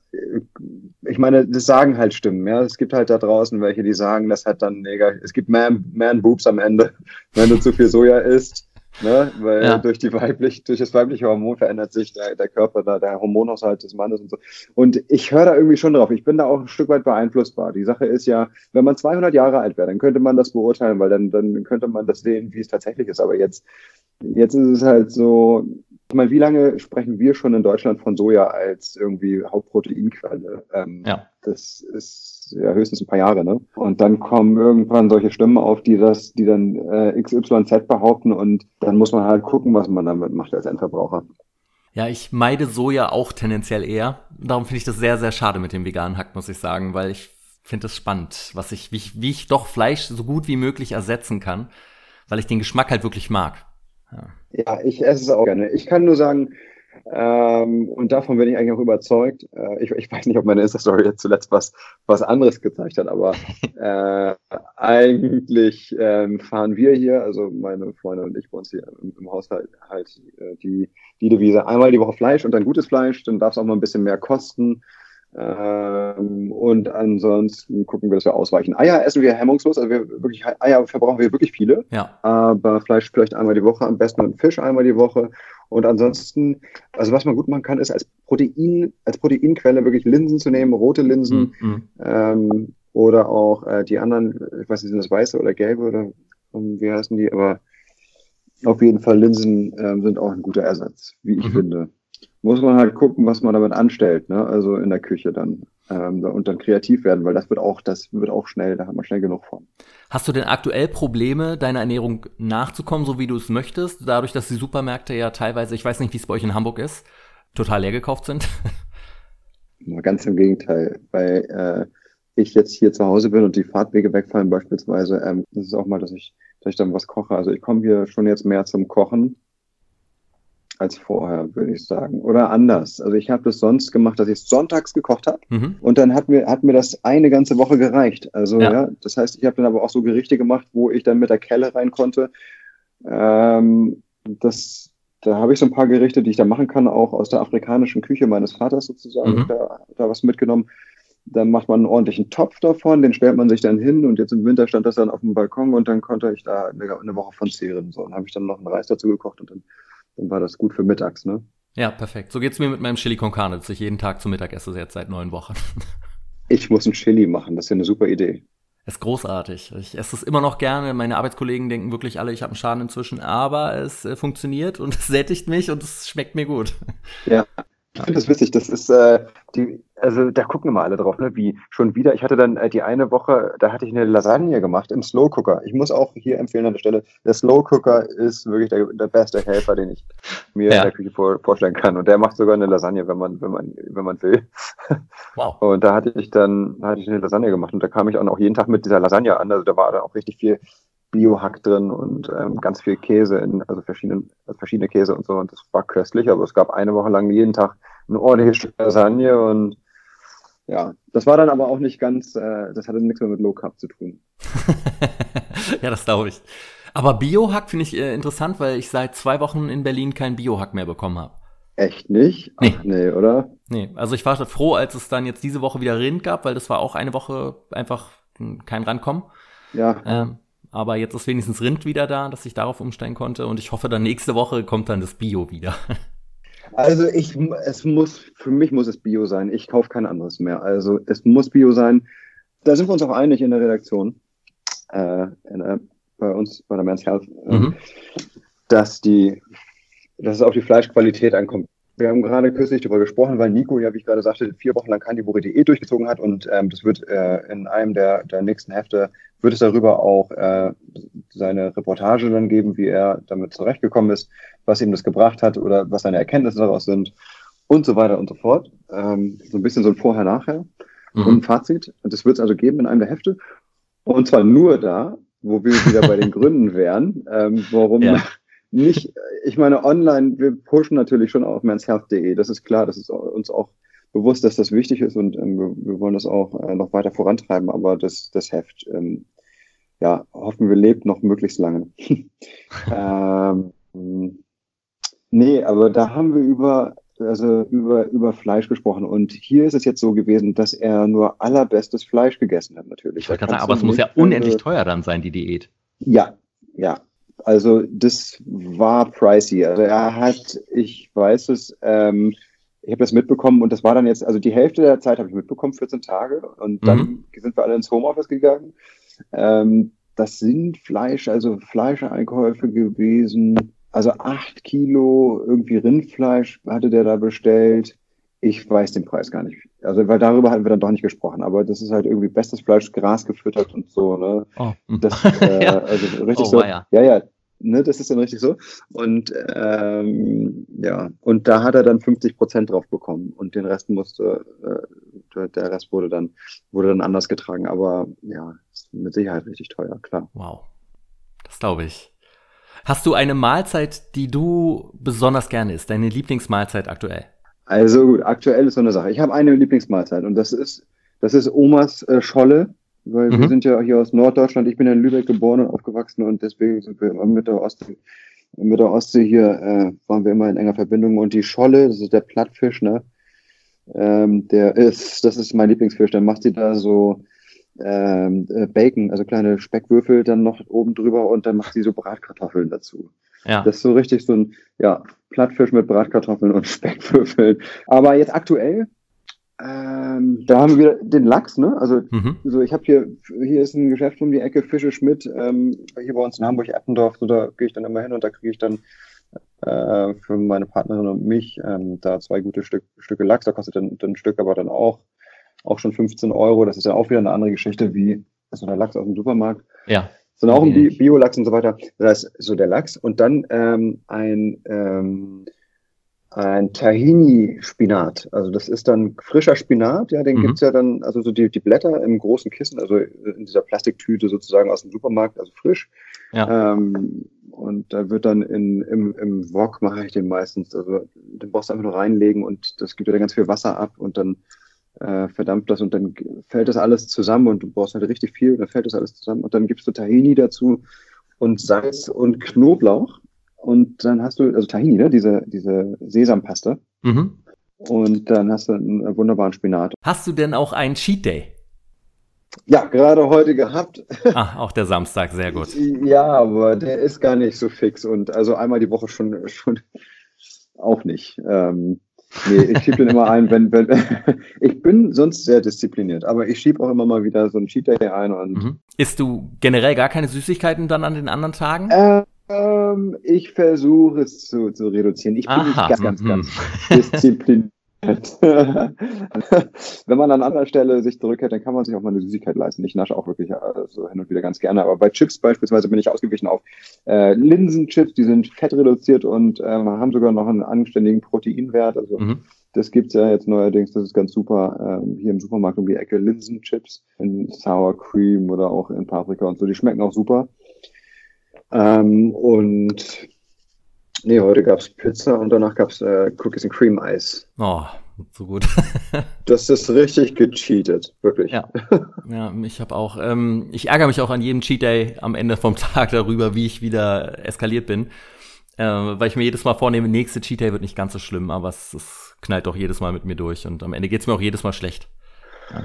ich meine, das sagen halt Stimmen, ja. Es gibt halt da draußen welche, die sagen, das hat dann mega, es gibt Man, Man Boobs am Ende, wenn du zu viel Soja isst. Ne? Weil ja. durch die weiblich, durch das weibliche Hormon verändert sich der, der Körper, da, der Hormonhaushalt des Mannes und so. Und ich höre da irgendwie schon drauf. Ich bin da auch ein Stück weit beeinflussbar. Die Sache ist ja, wenn man 200 Jahre alt wäre, dann könnte man das beurteilen, weil dann, dann könnte man das sehen, wie es tatsächlich ist. Aber jetzt, jetzt ist es halt so, ich meine, wie lange sprechen wir schon in Deutschland von Soja als irgendwie Hauptproteinquelle? Ähm, ja. Das ist ja höchstens ein paar Jahre, ne? Und dann kommen irgendwann solche Stimmen auf, die das, die dann äh, XYZ behaupten und dann muss man halt gucken, was man damit macht als Endverbraucher. Ja, ich meide Soja auch tendenziell eher. Darum finde ich das sehr, sehr schade mit dem veganen Hack, muss ich sagen, weil ich finde es spannend, was ich, wie ich, wie ich doch Fleisch so gut wie möglich ersetzen kann, weil ich den Geschmack halt wirklich mag. Ja. Ja, ich esse es auch gerne. Ich kann nur sagen, ähm, und davon bin ich eigentlich auch überzeugt. Äh, ich, ich, weiß nicht, ob meine Insta-Story jetzt zuletzt was, was anderes gezeigt hat, aber äh, eigentlich ähm, fahren wir hier, also meine Freunde und ich bei uns hier im, im Haushalt halt äh, die, die Devise einmal die Woche Fleisch und dann gutes Fleisch, dann darf es auch mal ein bisschen mehr kosten. Ähm, und ansonsten gucken wir, dass wir ausweichen. Eier essen wir hemmungslos, also wir wirklich Eier verbrauchen wir wirklich viele. Ja. Aber Fleisch vielleicht einmal die Woche, am besten und Fisch einmal die Woche. Und ansonsten, also was man gut machen kann, ist als Protein, als Proteinquelle wirklich Linsen zu nehmen, rote Linsen mhm. ähm, oder auch äh, die anderen, ich weiß nicht, sind das weiße oder gelbe oder um, wie heißen die, aber auf jeden Fall Linsen ähm, sind auch ein guter Ersatz, wie ich mhm. finde muss man halt gucken, was man damit anstellt, ne? Also in der Küche dann ähm, und dann kreativ werden, weil das wird auch, das wird auch schnell, da hat man schnell genug von. Hast du denn aktuell Probleme, deiner Ernährung nachzukommen, so wie du es möchtest, dadurch, dass die Supermärkte ja teilweise, ich weiß nicht, wie es bei euch in Hamburg ist, total leer gekauft sind? Ganz im Gegenteil, weil äh, ich jetzt hier zu Hause bin und die Fahrtwege wegfallen beispielsweise, ähm, das ist auch mal, dass ich, dass ich dann was koche. Also ich komme hier schon jetzt mehr zum Kochen als vorher, würde ich sagen. Oder anders. Also ich habe das sonst gemacht, dass ich sonntags gekocht habe mhm. und dann hat mir, hat mir das eine ganze Woche gereicht. Also ja, ja das heißt, ich habe dann aber auch so Gerichte gemacht, wo ich dann mit der Kelle rein konnte. Ähm, das, da habe ich so ein paar Gerichte, die ich da machen kann, auch aus der afrikanischen Küche meines Vaters sozusagen, mhm. da, da was mitgenommen. Dann macht man einen ordentlichen Topf davon, den stellt man sich dann hin und jetzt im Winter stand das dann auf dem Balkon und dann konnte ich da eine, eine Woche von zehren. So, dann habe ich dann noch einen Reis dazu gekocht und dann dann war das gut für mittags, ne? Ja, perfekt. So geht's mir mit meinem Chili con Carne, das ich jeden Tag zu Mittag esse, jetzt seit neun Wochen. ich muss ein Chili machen, das ist ja eine super Idee. Ist großartig. Ich esse es immer noch gerne. Meine Arbeitskollegen denken wirklich alle, ich habe einen Schaden inzwischen, aber es äh, funktioniert und es sättigt mich und es schmeckt mir gut. Ja, ich finde das witzig. Das ist äh, die, also da gucken immer alle drauf, ne? Wie schon wieder. Ich hatte dann äh, die eine Woche, da hatte ich eine Lasagne gemacht im Slow Cooker. Ich muss auch hier empfehlen an der Stelle, der Slow Cooker ist wirklich der, der beste Helfer, den ich mir ja. in der Küche vor, vorstellen kann. Und der macht sogar eine Lasagne, wenn man, wenn man, wenn man will. Wow. Und da hatte ich dann, da hatte ich eine Lasagne gemacht und da kam ich auch noch jeden Tag mit dieser Lasagne an. Also da war dann auch richtig viel Bio-Hack drin und ähm, ganz viel Käse, in, also verschiedene, verschiedene Käse und so. Und das war köstlich, aber es gab eine Woche lang jeden Tag ein ordentliches Stück Lasagne und ja, das war dann aber auch nicht ganz, äh, das hatte nichts mehr mit Low Carb zu tun. ja, das glaube ich. Aber Biohack finde ich äh, interessant, weil ich seit zwei Wochen in Berlin kein Biohack mehr bekommen habe. Echt nicht? Nee. Ach, nee, oder? Nee, also ich war froh, als es dann jetzt diese Woche wieder Rind gab, weil das war auch eine Woche einfach kein Rankommen. Ja. Ähm, aber jetzt ist wenigstens Rind wieder da, dass ich darauf umsteigen konnte und ich hoffe, dann nächste Woche kommt dann das Bio wieder. Also ich, es muss, für mich muss es Bio sein. Ich kaufe kein anderes mehr. Also es muss Bio sein. Da sind wir uns auch einig in der Redaktion, äh, in der, bei uns, bei der Men's Health, äh, mhm. dass die, dass es auf die Fleischqualität ankommt. Wir haben gerade kürzlich darüber gesprochen, weil Nico ja, wie ich gerade sagte, vier Wochen lang Carnivore.de durchgezogen hat und ähm, das wird äh, in einem der, der nächsten Hefte, wird es darüber auch äh, seine Reportage dann geben, wie er damit zurechtgekommen ist, was ihm das gebracht hat oder was seine Erkenntnisse daraus sind und so weiter und so fort. Ähm, so ein bisschen so ein Vorher-Nachher mhm. und ein Fazit. Und das wird es also geben in einem der Hefte. Und zwar nur da, wo wir wieder bei den Gründen wären, ähm, warum ja nicht, ich meine, online, wir pushen natürlich schon auf menshealth.de. Das ist klar, das ist uns auch bewusst, dass das wichtig ist und ähm, wir, wir, wollen das auch äh, noch weiter vorantreiben, aber das, das Heft, ähm, ja, hoffen wir lebt noch möglichst lange. ähm, nee, aber da haben wir über, also über, über Fleisch gesprochen und hier ist es jetzt so gewesen, dass er nur allerbestes Fleisch gegessen hat, natürlich. Ich wollte gerade sagen, aber es muss ja unendlich teuer dann sein, die Diät. Ja, ja, also das war pricey. Also er hat, ich weiß es, ähm, ich habe das mitbekommen und das war dann jetzt, also die Hälfte der Zeit habe ich mitbekommen, 14 Tage und dann mhm. sind wir alle ins Homeoffice gegangen. Ähm, das sind Fleisch, also Fleischeinkäufe gewesen. Also acht Kilo irgendwie Rindfleisch hatte der da bestellt. Ich weiß den Preis gar nicht. Also, weil darüber hatten wir dann doch nicht gesprochen. Aber das ist halt irgendwie bestes Fleisch, Gras gefüttert und so, ne? Oh. Das, äh, ja. also richtig oh, so. Ja. ja, ja, ne, das ist dann richtig so. Und ähm, ja, und da hat er dann 50 Prozent drauf bekommen und den Rest musste, äh, der Rest wurde dann, wurde dann anders getragen. Aber ja, ist mit Sicherheit richtig teuer, klar. Wow. Das glaube ich. Hast du eine Mahlzeit, die du besonders gerne isst? Deine Lieblingsmahlzeit aktuell? Also gut, aktuell ist so eine Sache. Ich habe eine Lieblingsmahlzeit und das ist, das ist Omas äh, Scholle, weil mhm. wir sind ja hier aus Norddeutschland. Ich bin in Lübeck geboren und aufgewachsen und deswegen sind wir immer mit der Ostsee, mit der Ostsee hier äh, waren wir immer in enger Verbindung. Und die Scholle, das ist der Plattfisch, ne? Ähm, der ist, das ist mein Lieblingsfisch. Dann macht sie da so ähm, äh, Bacon, also kleine Speckwürfel dann noch oben drüber und dann macht sie so Bratkartoffeln dazu. Ja. Das ist so richtig so ein, ja, Plattfisch mit Bratkartoffeln und Speckwürfeln. Aber jetzt aktuell, ähm, da haben wir den Lachs, ne? Also, mhm. so ich habe hier, hier ist ein Geschäft um die Ecke, Fische Schmidt, ähm, hier bei uns in Hamburg, Eppendorf, so da gehe ich dann immer hin und da kriege ich dann äh, für meine Partnerin und mich ähm, da zwei gute Stück, Stücke Lachs. Da kostet dann, dann ein Stück aber dann auch, auch schon 15 Euro. Das ist ja auch wieder eine andere Geschichte wie so der Lachs aus dem Supermarkt. Ja sondern auch die Biolachs und so weiter. Das heißt, so der Lachs und dann ähm, ein, ähm, ein Tahini-Spinat. Also das ist dann frischer Spinat, ja, den mhm. gibt's ja dann, also so die, die Blätter im großen Kissen, also in dieser Plastiktüte sozusagen aus dem Supermarkt, also frisch. Ja. Ähm, und da wird dann in, im, im Wok mache ich den meistens. Also den brauchst du einfach nur reinlegen und das gibt ja dann ganz viel Wasser ab und dann äh, verdampft das und dann fällt das alles zusammen und du brauchst halt richtig viel, dann fällt das alles zusammen und dann gibst du Tahini dazu und Salz und Knoblauch und dann hast du, also Tahini, ne, diese, diese Sesampaste. Mhm. Und dann hast du einen wunderbaren Spinat. Hast du denn auch einen Cheat Day? Ja, gerade heute gehabt. Ah, auch der Samstag, sehr gut. ja, aber der ist gar nicht so fix und also einmal die Woche schon, schon auch nicht. Ähm, Nee, ich schiebe den immer ein, wenn, wenn ich bin sonst sehr diszipliniert, aber ich schiebe auch immer mal wieder so einen Cheat Day ein und. Mhm. Isst du generell gar keine Süßigkeiten dann an den anderen Tagen? Ähm, ich versuche es zu, zu reduzieren. Ich bin Aha. nicht ganz, ganz, mhm. ganz diszipliniert. Wenn man an anderer Stelle sich zurückhält, dann kann man sich auch mal eine Süßigkeit leisten. Ich nasche auch wirklich also hin und wieder ganz gerne. Aber bei Chips beispielsweise bin ich ausgewichen auf äh, Linsenchips, die sind fettreduziert und äh, haben sogar noch einen anständigen Proteinwert. Also mhm. das gibt's ja jetzt neuerdings, das ist ganz super. Ähm, hier im Supermarkt um die Ecke Linsenchips in Sour Cream oder auch in Paprika und so. Die schmecken auch super. Ähm, und nee, heute gab es Pizza und danach gab es äh, Cookies and Cream Eis. Oh, so gut. das ist richtig gecheatet, wirklich. Ja, ja ich habe auch, ähm, ich ärgere mich auch an jedem Cheat Day am Ende vom Tag darüber, wie ich wieder eskaliert bin. Äh, weil ich mir jedes Mal vornehme, nächste Cheat Day wird nicht ganz so schlimm, aber es, es knallt doch jedes Mal mit mir durch und am Ende geht's mir auch jedes Mal schlecht. Ja.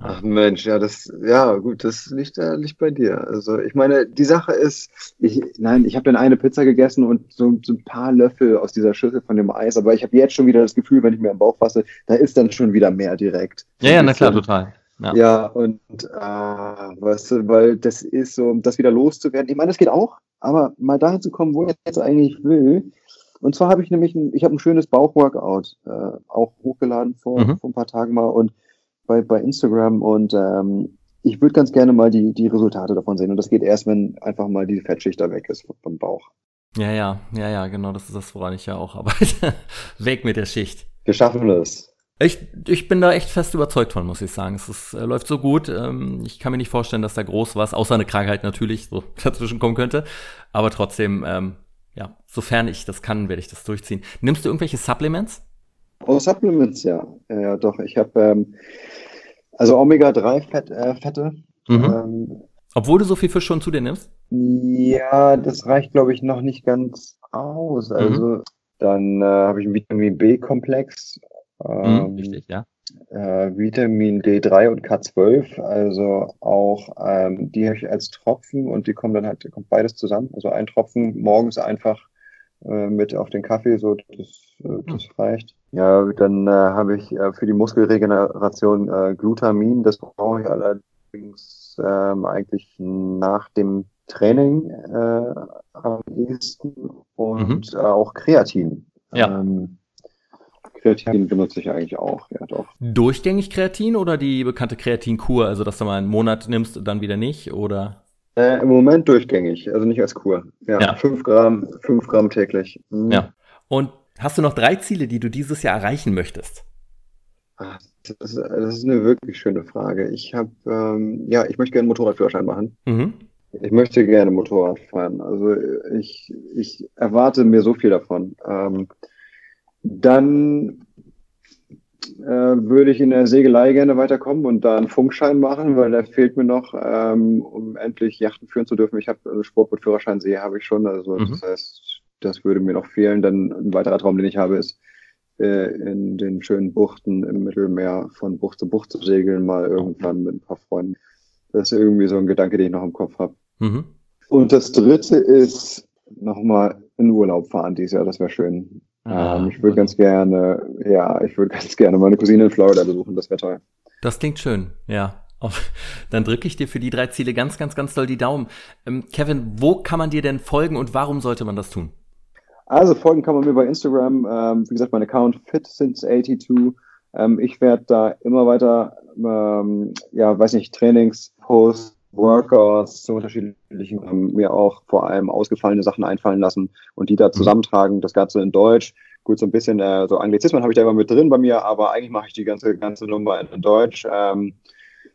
Ach Mensch, ja, das, ja, gut, das liegt, äh, liegt bei dir. Also, ich meine, die Sache ist, ich, nein, ich habe dann eine Pizza gegessen und so, so ein paar Löffel aus dieser Schüssel von dem Eis, aber ich habe jetzt schon wieder das Gefühl, wenn ich mir am Bauch fasse, da ist dann schon wieder mehr direkt. Ja, ja, na klar, total. Ja, ja und, äh, weißt du, weil das ist so, das wieder loszuwerden. Ich meine, das geht auch, aber mal dahin zu kommen, wo ich jetzt eigentlich will. Und zwar habe ich nämlich, ein, ich habe ein schönes Bauchworkout äh, auch hochgeladen vor, mhm. vor ein paar Tagen mal und bei, bei Instagram und ähm, ich würde ganz gerne mal die, die Resultate davon sehen. Und das geht erst, wenn einfach mal die Fettschicht da weg ist vom Bauch. Ja, ja, ja, ja, genau, das ist das, woran ich ja auch arbeite. weg mit der Schicht. Wir schaffen das. Ich, ich bin da echt fest überzeugt von, muss ich sagen. Es ist, äh, läuft so gut. Ähm, ich kann mir nicht vorstellen, dass da groß was, außer eine Krankheit natürlich, so dazwischen kommen könnte. Aber trotzdem, ähm, ja, sofern ich das kann, werde ich das durchziehen. Nimmst du irgendwelche Supplements? Oh, Supplements, ja. Ja, doch. Ich habe ähm, also Omega-3-Fette. Äh, Fette, mhm. ähm, Obwohl du so viel Fisch schon zu dir nimmst? Ja, das reicht, glaube ich, noch nicht ganz aus. Mhm. Also mhm. dann äh, habe ich einen Vitamin B-Komplex. Ähm, mhm, richtig, ja. Äh, Vitamin D3 und K12, also auch ähm, die habe ich als Tropfen und die kommen dann halt, kommt beides zusammen. Also ein Tropfen morgens einfach äh, mit auf den Kaffee, so das, äh, das hm. reicht. Ja, dann äh, habe ich äh, für die Muskelregeneration äh, Glutamin, das brauche ich allerdings ähm, eigentlich nach dem Training äh, am ehesten und mhm. äh, auch Kreatin. Ja. Ähm, Kreatin benutze ich eigentlich auch, ja doch. Durchgängig Kreatin oder die bekannte Kreatinkur, also dass du mal einen Monat nimmst, dann wieder nicht, oder? Äh, Im Moment durchgängig, also nicht als Kur. Ja, ja. Fünf Gramm, fünf Gramm täglich. Mhm. Ja. Und Hast du noch drei Ziele, die du dieses Jahr erreichen möchtest? Ach, das, das, ist eine wirklich schöne Frage. Ich habe, ähm, ja, ich möchte gerne einen Motorradführerschein machen. Mhm. Ich möchte gerne Motorrad fahren. Also ich, ich erwarte mir so viel davon. Ähm, dann äh, würde ich in der Segelei gerne weiterkommen und da einen Funkschein machen, weil der fehlt mir noch, ähm, um endlich Yachten führen zu dürfen. Ich habe also Sportbootführerschein See habe ich schon. Also mhm. das heißt, das würde mir noch fehlen. Dann ein weiterer Traum, den ich habe, ist, äh, in den schönen Buchten im Mittelmeer von Bucht zu Bucht zu segeln, mal irgendwann mit ein paar Freunden. Das ist irgendwie so ein Gedanke, den ich noch im Kopf habe. Mhm. Und das dritte ist nochmal in Urlaub fahren dieses Jahr, das wäre schön. Ah, ähm, ich würde ganz gerne, ja, ich würde ganz gerne meine Cousine in Florida besuchen, das wäre toll. Das klingt schön, ja. Dann drücke ich dir für die drei Ziele ganz, ganz, ganz doll die Daumen. Ähm, Kevin, wo kann man dir denn folgen und warum sollte man das tun? Also folgen kann man mir bei Instagram. Ähm, wie gesagt, mein Account fitsince82. Ähm, ich werde da immer weiter, ähm, ja, weiß nicht, Trainings, Posts, Workouts zu unterschiedlichen, ähm, mir auch vor allem ausgefallene Sachen einfallen lassen und die da mhm. zusammentragen. Das Ganze in Deutsch. Gut, so ein bisschen äh, so Anglizismen habe ich da immer mit drin bei mir, aber eigentlich mache ich die ganze ganze Nummer in Deutsch. Ähm,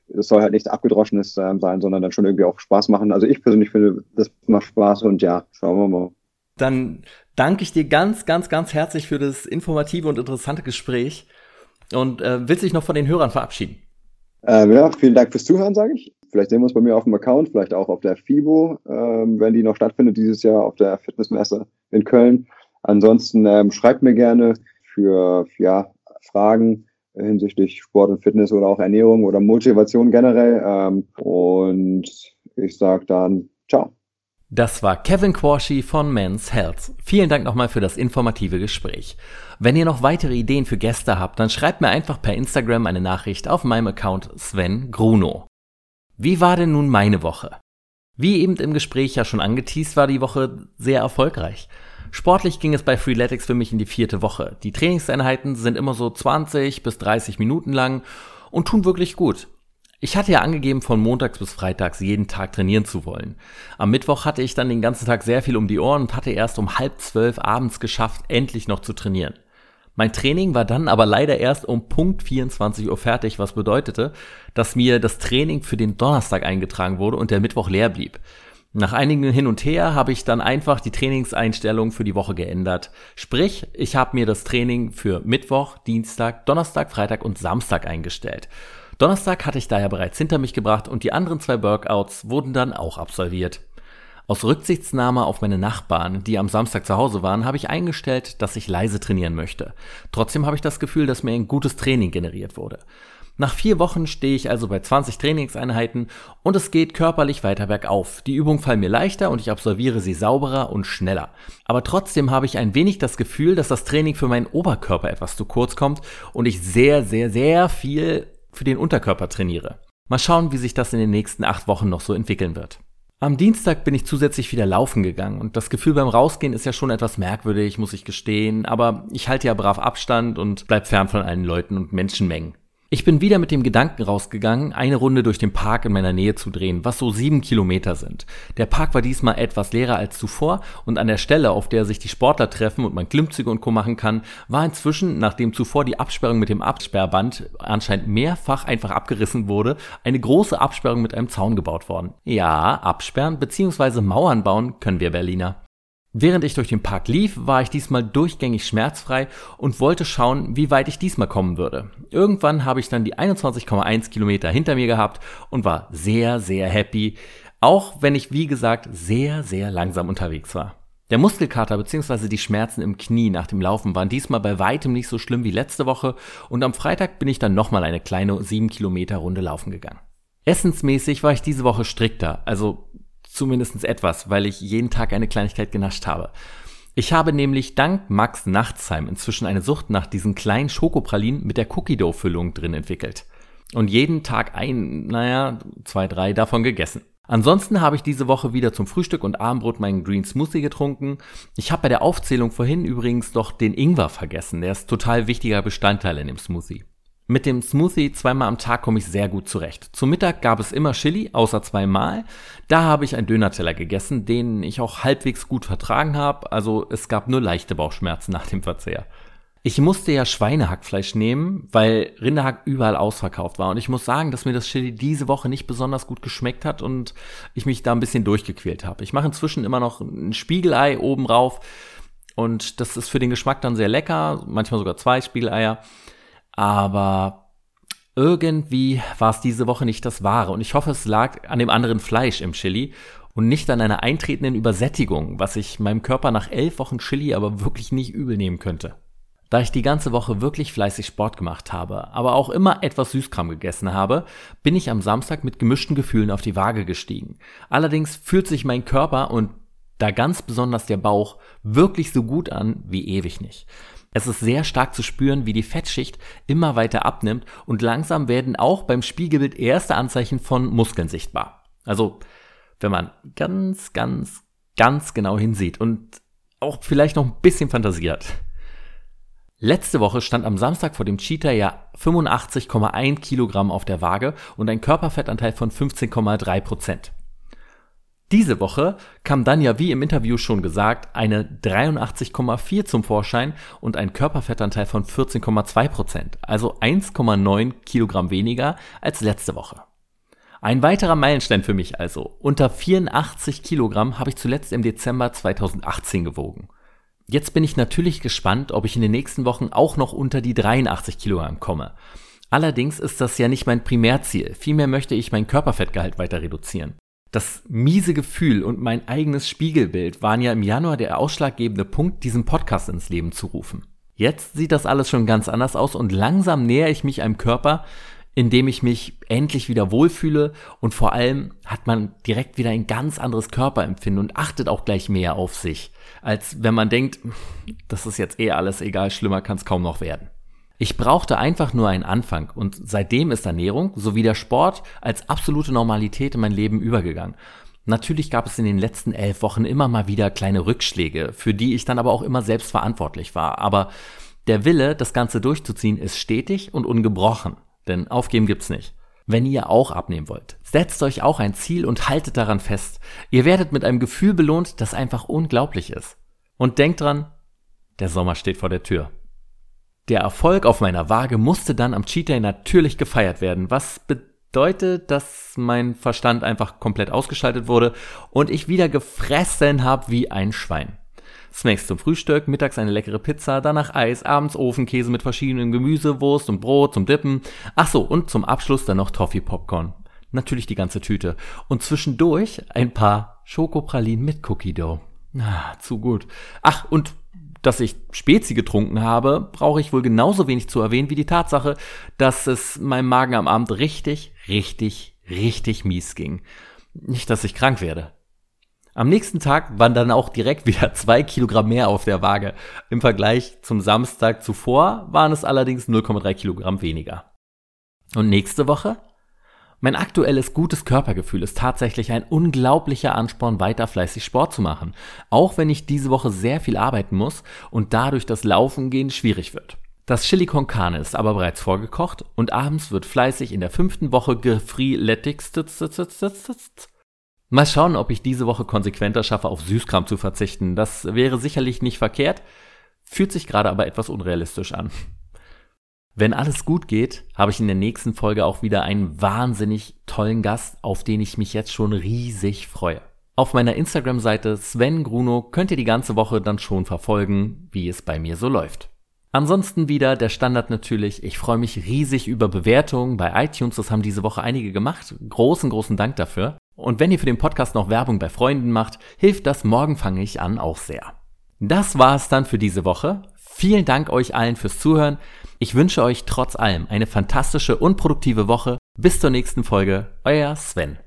es soll halt nichts abgedroschenes äh, sein, sondern dann schon irgendwie auch Spaß machen. Also ich persönlich finde, das macht Spaß und ja, schauen wir mal. Dann danke ich dir ganz, ganz, ganz herzlich für das informative und interessante Gespräch. Und äh, willst dich noch von den Hörern verabschieden? Ähm, ja, vielen Dank fürs Zuhören, sage ich. Vielleicht sehen wir uns bei mir auf dem Account, vielleicht auch auf der FIBO, ähm, wenn die noch stattfindet dieses Jahr auf der Fitnessmesse in Köln. Ansonsten ähm, schreibt mir gerne für ja, Fragen hinsichtlich Sport und Fitness oder auch Ernährung oder Motivation generell. Ähm, und ich sage dann ciao. Das war Kevin Quashy von Men's Health. Vielen Dank nochmal für das informative Gespräch. Wenn ihr noch weitere Ideen für Gäste habt, dann schreibt mir einfach per Instagram eine Nachricht auf meinem Account Sven Gruno. Wie war denn nun meine Woche? Wie eben im Gespräch ja schon angeteased, war die Woche sehr erfolgreich. Sportlich ging es bei Freeletics für mich in die vierte Woche. Die Trainingseinheiten sind immer so 20 bis 30 Minuten lang und tun wirklich gut. Ich hatte ja angegeben, von montags bis freitags jeden Tag trainieren zu wollen. Am Mittwoch hatte ich dann den ganzen Tag sehr viel um die Ohren und hatte erst um halb zwölf abends geschafft, endlich noch zu trainieren. Mein Training war dann aber leider erst um Punkt 24 Uhr fertig, was bedeutete, dass mir das Training für den Donnerstag eingetragen wurde und der Mittwoch leer blieb. Nach einigen Hin und Her habe ich dann einfach die Trainingseinstellung für die Woche geändert. Sprich, ich habe mir das Training für Mittwoch, Dienstag, Donnerstag, Freitag und Samstag eingestellt. Donnerstag hatte ich daher bereits hinter mich gebracht und die anderen zwei Workouts wurden dann auch absolviert. Aus Rücksichtsnahme auf meine Nachbarn, die am Samstag zu Hause waren, habe ich eingestellt, dass ich leise trainieren möchte. Trotzdem habe ich das Gefühl, dass mir ein gutes Training generiert wurde. Nach vier Wochen stehe ich also bei 20 Trainingseinheiten und es geht körperlich weiter bergauf. Die Übungen fallen mir leichter und ich absolviere sie sauberer und schneller. Aber trotzdem habe ich ein wenig das Gefühl, dass das Training für meinen Oberkörper etwas zu kurz kommt und ich sehr, sehr, sehr viel für den Unterkörper trainiere. Mal schauen, wie sich das in den nächsten acht Wochen noch so entwickeln wird. Am Dienstag bin ich zusätzlich wieder laufen gegangen und das Gefühl beim Rausgehen ist ja schon etwas merkwürdig, muss ich gestehen, aber ich halte ja brav Abstand und bleib fern von allen Leuten und Menschenmengen. Ich bin wieder mit dem Gedanken rausgegangen, eine Runde durch den Park in meiner Nähe zu drehen, was so sieben Kilometer sind. Der Park war diesmal etwas leerer als zuvor und an der Stelle, auf der sich die Sportler treffen und man Klimmzüge und Co. machen kann, war inzwischen, nachdem zuvor die Absperrung mit dem Absperrband anscheinend mehrfach einfach abgerissen wurde, eine große Absperrung mit einem Zaun gebaut worden. Ja, absperren bzw. Mauern bauen können wir Berliner. Während ich durch den Park lief, war ich diesmal durchgängig schmerzfrei und wollte schauen, wie weit ich diesmal kommen würde. Irgendwann habe ich dann die 21,1 Kilometer hinter mir gehabt und war sehr, sehr happy, auch wenn ich, wie gesagt, sehr, sehr langsam unterwegs war. Der Muskelkater bzw. die Schmerzen im Knie nach dem Laufen waren diesmal bei weitem nicht so schlimm wie letzte Woche und am Freitag bin ich dann nochmal eine kleine 7 Kilometer Runde laufen gegangen. Essensmäßig war ich diese Woche strikter, also zumindest etwas, weil ich jeden Tag eine Kleinigkeit genascht habe. Ich habe nämlich dank Max Nachtsheim inzwischen eine Sucht nach diesen kleinen Schokopralinen mit der Cookie Dough Füllung drin entwickelt. Und jeden Tag ein, naja, zwei, drei davon gegessen. Ansonsten habe ich diese Woche wieder zum Frühstück und Abendbrot meinen Green Smoothie getrunken. Ich habe bei der Aufzählung vorhin übrigens doch den Ingwer vergessen. Der ist total wichtiger Bestandteil in dem Smoothie. Mit dem Smoothie zweimal am Tag komme ich sehr gut zurecht. Zum Mittag gab es immer Chili, außer zweimal. Da habe ich einen Dönerteller gegessen, den ich auch halbwegs gut vertragen habe. Also es gab nur leichte Bauchschmerzen nach dem Verzehr. Ich musste ja Schweinehackfleisch nehmen, weil Rinderhack überall ausverkauft war. Und ich muss sagen, dass mir das Chili diese Woche nicht besonders gut geschmeckt hat und ich mich da ein bisschen durchgequält habe. Ich mache inzwischen immer noch ein Spiegelei oben rauf. Und das ist für den Geschmack dann sehr lecker. Manchmal sogar zwei Spiegeleier. Aber irgendwie war es diese Woche nicht das Wahre. Und ich hoffe, es lag an dem anderen Fleisch im Chili und nicht an einer eintretenden Übersättigung, was ich meinem Körper nach elf Wochen Chili aber wirklich nicht übel nehmen könnte. Da ich die ganze Woche wirklich fleißig Sport gemacht habe, aber auch immer etwas Süßkram gegessen habe, bin ich am Samstag mit gemischten Gefühlen auf die Waage gestiegen. Allerdings fühlt sich mein Körper und da ganz besonders der Bauch wirklich so gut an wie ewig nicht. Es ist sehr stark zu spüren, wie die Fettschicht immer weiter abnimmt und langsam werden auch beim Spiegelbild erste Anzeichen von Muskeln sichtbar. Also, wenn man ganz, ganz, ganz genau hinsieht und auch vielleicht noch ein bisschen fantasiert. Letzte Woche stand am Samstag vor dem Cheater ja 85,1 Kilogramm auf der Waage und ein Körperfettanteil von 15,3 Prozent. Diese Woche kam dann ja wie im Interview schon gesagt eine 83,4 zum Vorschein und ein Körperfettanteil von 14,2 Prozent, also 1,9 Kilogramm weniger als letzte Woche. Ein weiterer Meilenstein für mich also. Unter 84 Kilogramm habe ich zuletzt im Dezember 2018 gewogen. Jetzt bin ich natürlich gespannt, ob ich in den nächsten Wochen auch noch unter die 83 Kilogramm komme. Allerdings ist das ja nicht mein Primärziel. Vielmehr möchte ich mein Körperfettgehalt weiter reduzieren. Das miese Gefühl und mein eigenes Spiegelbild waren ja im Januar der ausschlaggebende Punkt, diesen Podcast ins Leben zu rufen. Jetzt sieht das alles schon ganz anders aus und langsam nähere ich mich einem Körper, in dem ich mich endlich wieder wohlfühle und vor allem hat man direkt wieder ein ganz anderes Körperempfinden und achtet auch gleich mehr auf sich, als wenn man denkt, das ist jetzt eh alles egal, schlimmer kann es kaum noch werden. Ich brauchte einfach nur einen Anfang und seitdem ist Ernährung sowie der Sport als absolute Normalität in mein Leben übergegangen. Natürlich gab es in den letzten elf Wochen immer mal wieder kleine Rückschläge, für die ich dann aber auch immer selbst verantwortlich war. Aber der Wille, das Ganze durchzuziehen, ist stetig und ungebrochen. Denn aufgeben gibt's nicht. Wenn ihr auch abnehmen wollt, setzt euch auch ein Ziel und haltet daran fest. Ihr werdet mit einem Gefühl belohnt, das einfach unglaublich ist. Und denkt dran, der Sommer steht vor der Tür. Der Erfolg auf meiner Waage musste dann am Cheat Day natürlich gefeiert werden, was deute, dass mein Verstand einfach komplett ausgeschaltet wurde und ich wieder gefressen habe wie ein Schwein. Snacks zum Frühstück, mittags eine leckere Pizza, danach Eis, abends Ofenkäse mit verschiedenen Gemüse, Wurst und Brot zum Dippen. Ach so, und zum Abschluss dann noch Toffee Popcorn. Natürlich die ganze Tüte. Und zwischendurch ein paar Schokopralinen mit Cookie Dough. Ah, zu gut. Ach, und dass ich Spezi getrunken habe, brauche ich wohl genauso wenig zu erwähnen wie die Tatsache, dass es meinem Magen am Abend richtig, richtig, richtig mies ging. Nicht, dass ich krank werde. Am nächsten Tag waren dann auch direkt wieder zwei Kilogramm mehr auf der Waage. Im Vergleich zum Samstag zuvor waren es allerdings 0,3 Kilogramm weniger. Und nächste Woche? Mein aktuelles gutes Körpergefühl ist tatsächlich ein unglaublicher Ansporn, weiter fleißig Sport zu machen, auch wenn ich diese Woche sehr viel arbeiten muss und dadurch das Laufen gehen schwierig wird. Das Chili con Carne ist aber bereits vorgekocht und abends wird fleißig in der fünften Woche gefreeletixt Mal schauen, ob ich diese Woche konsequenter schaffe, auf Süßkram zu verzichten. Das wäre sicherlich nicht verkehrt, fühlt sich gerade aber etwas unrealistisch an. Wenn alles gut geht, habe ich in der nächsten Folge auch wieder einen wahnsinnig tollen Gast, auf den ich mich jetzt schon riesig freue. Auf meiner Instagram-Seite Sven Gruno könnt ihr die ganze Woche dann schon verfolgen, wie es bei mir so läuft. Ansonsten wieder der Standard natürlich. Ich freue mich riesig über Bewertungen bei iTunes. Das haben diese Woche einige gemacht. Großen, großen Dank dafür. Und wenn ihr für den Podcast noch Werbung bei Freunden macht, hilft das Morgen fange ich an auch sehr. Das war es dann für diese Woche. Vielen Dank euch allen fürs Zuhören. Ich wünsche euch trotz allem eine fantastische und produktive Woche. Bis zur nächsten Folge. Euer Sven.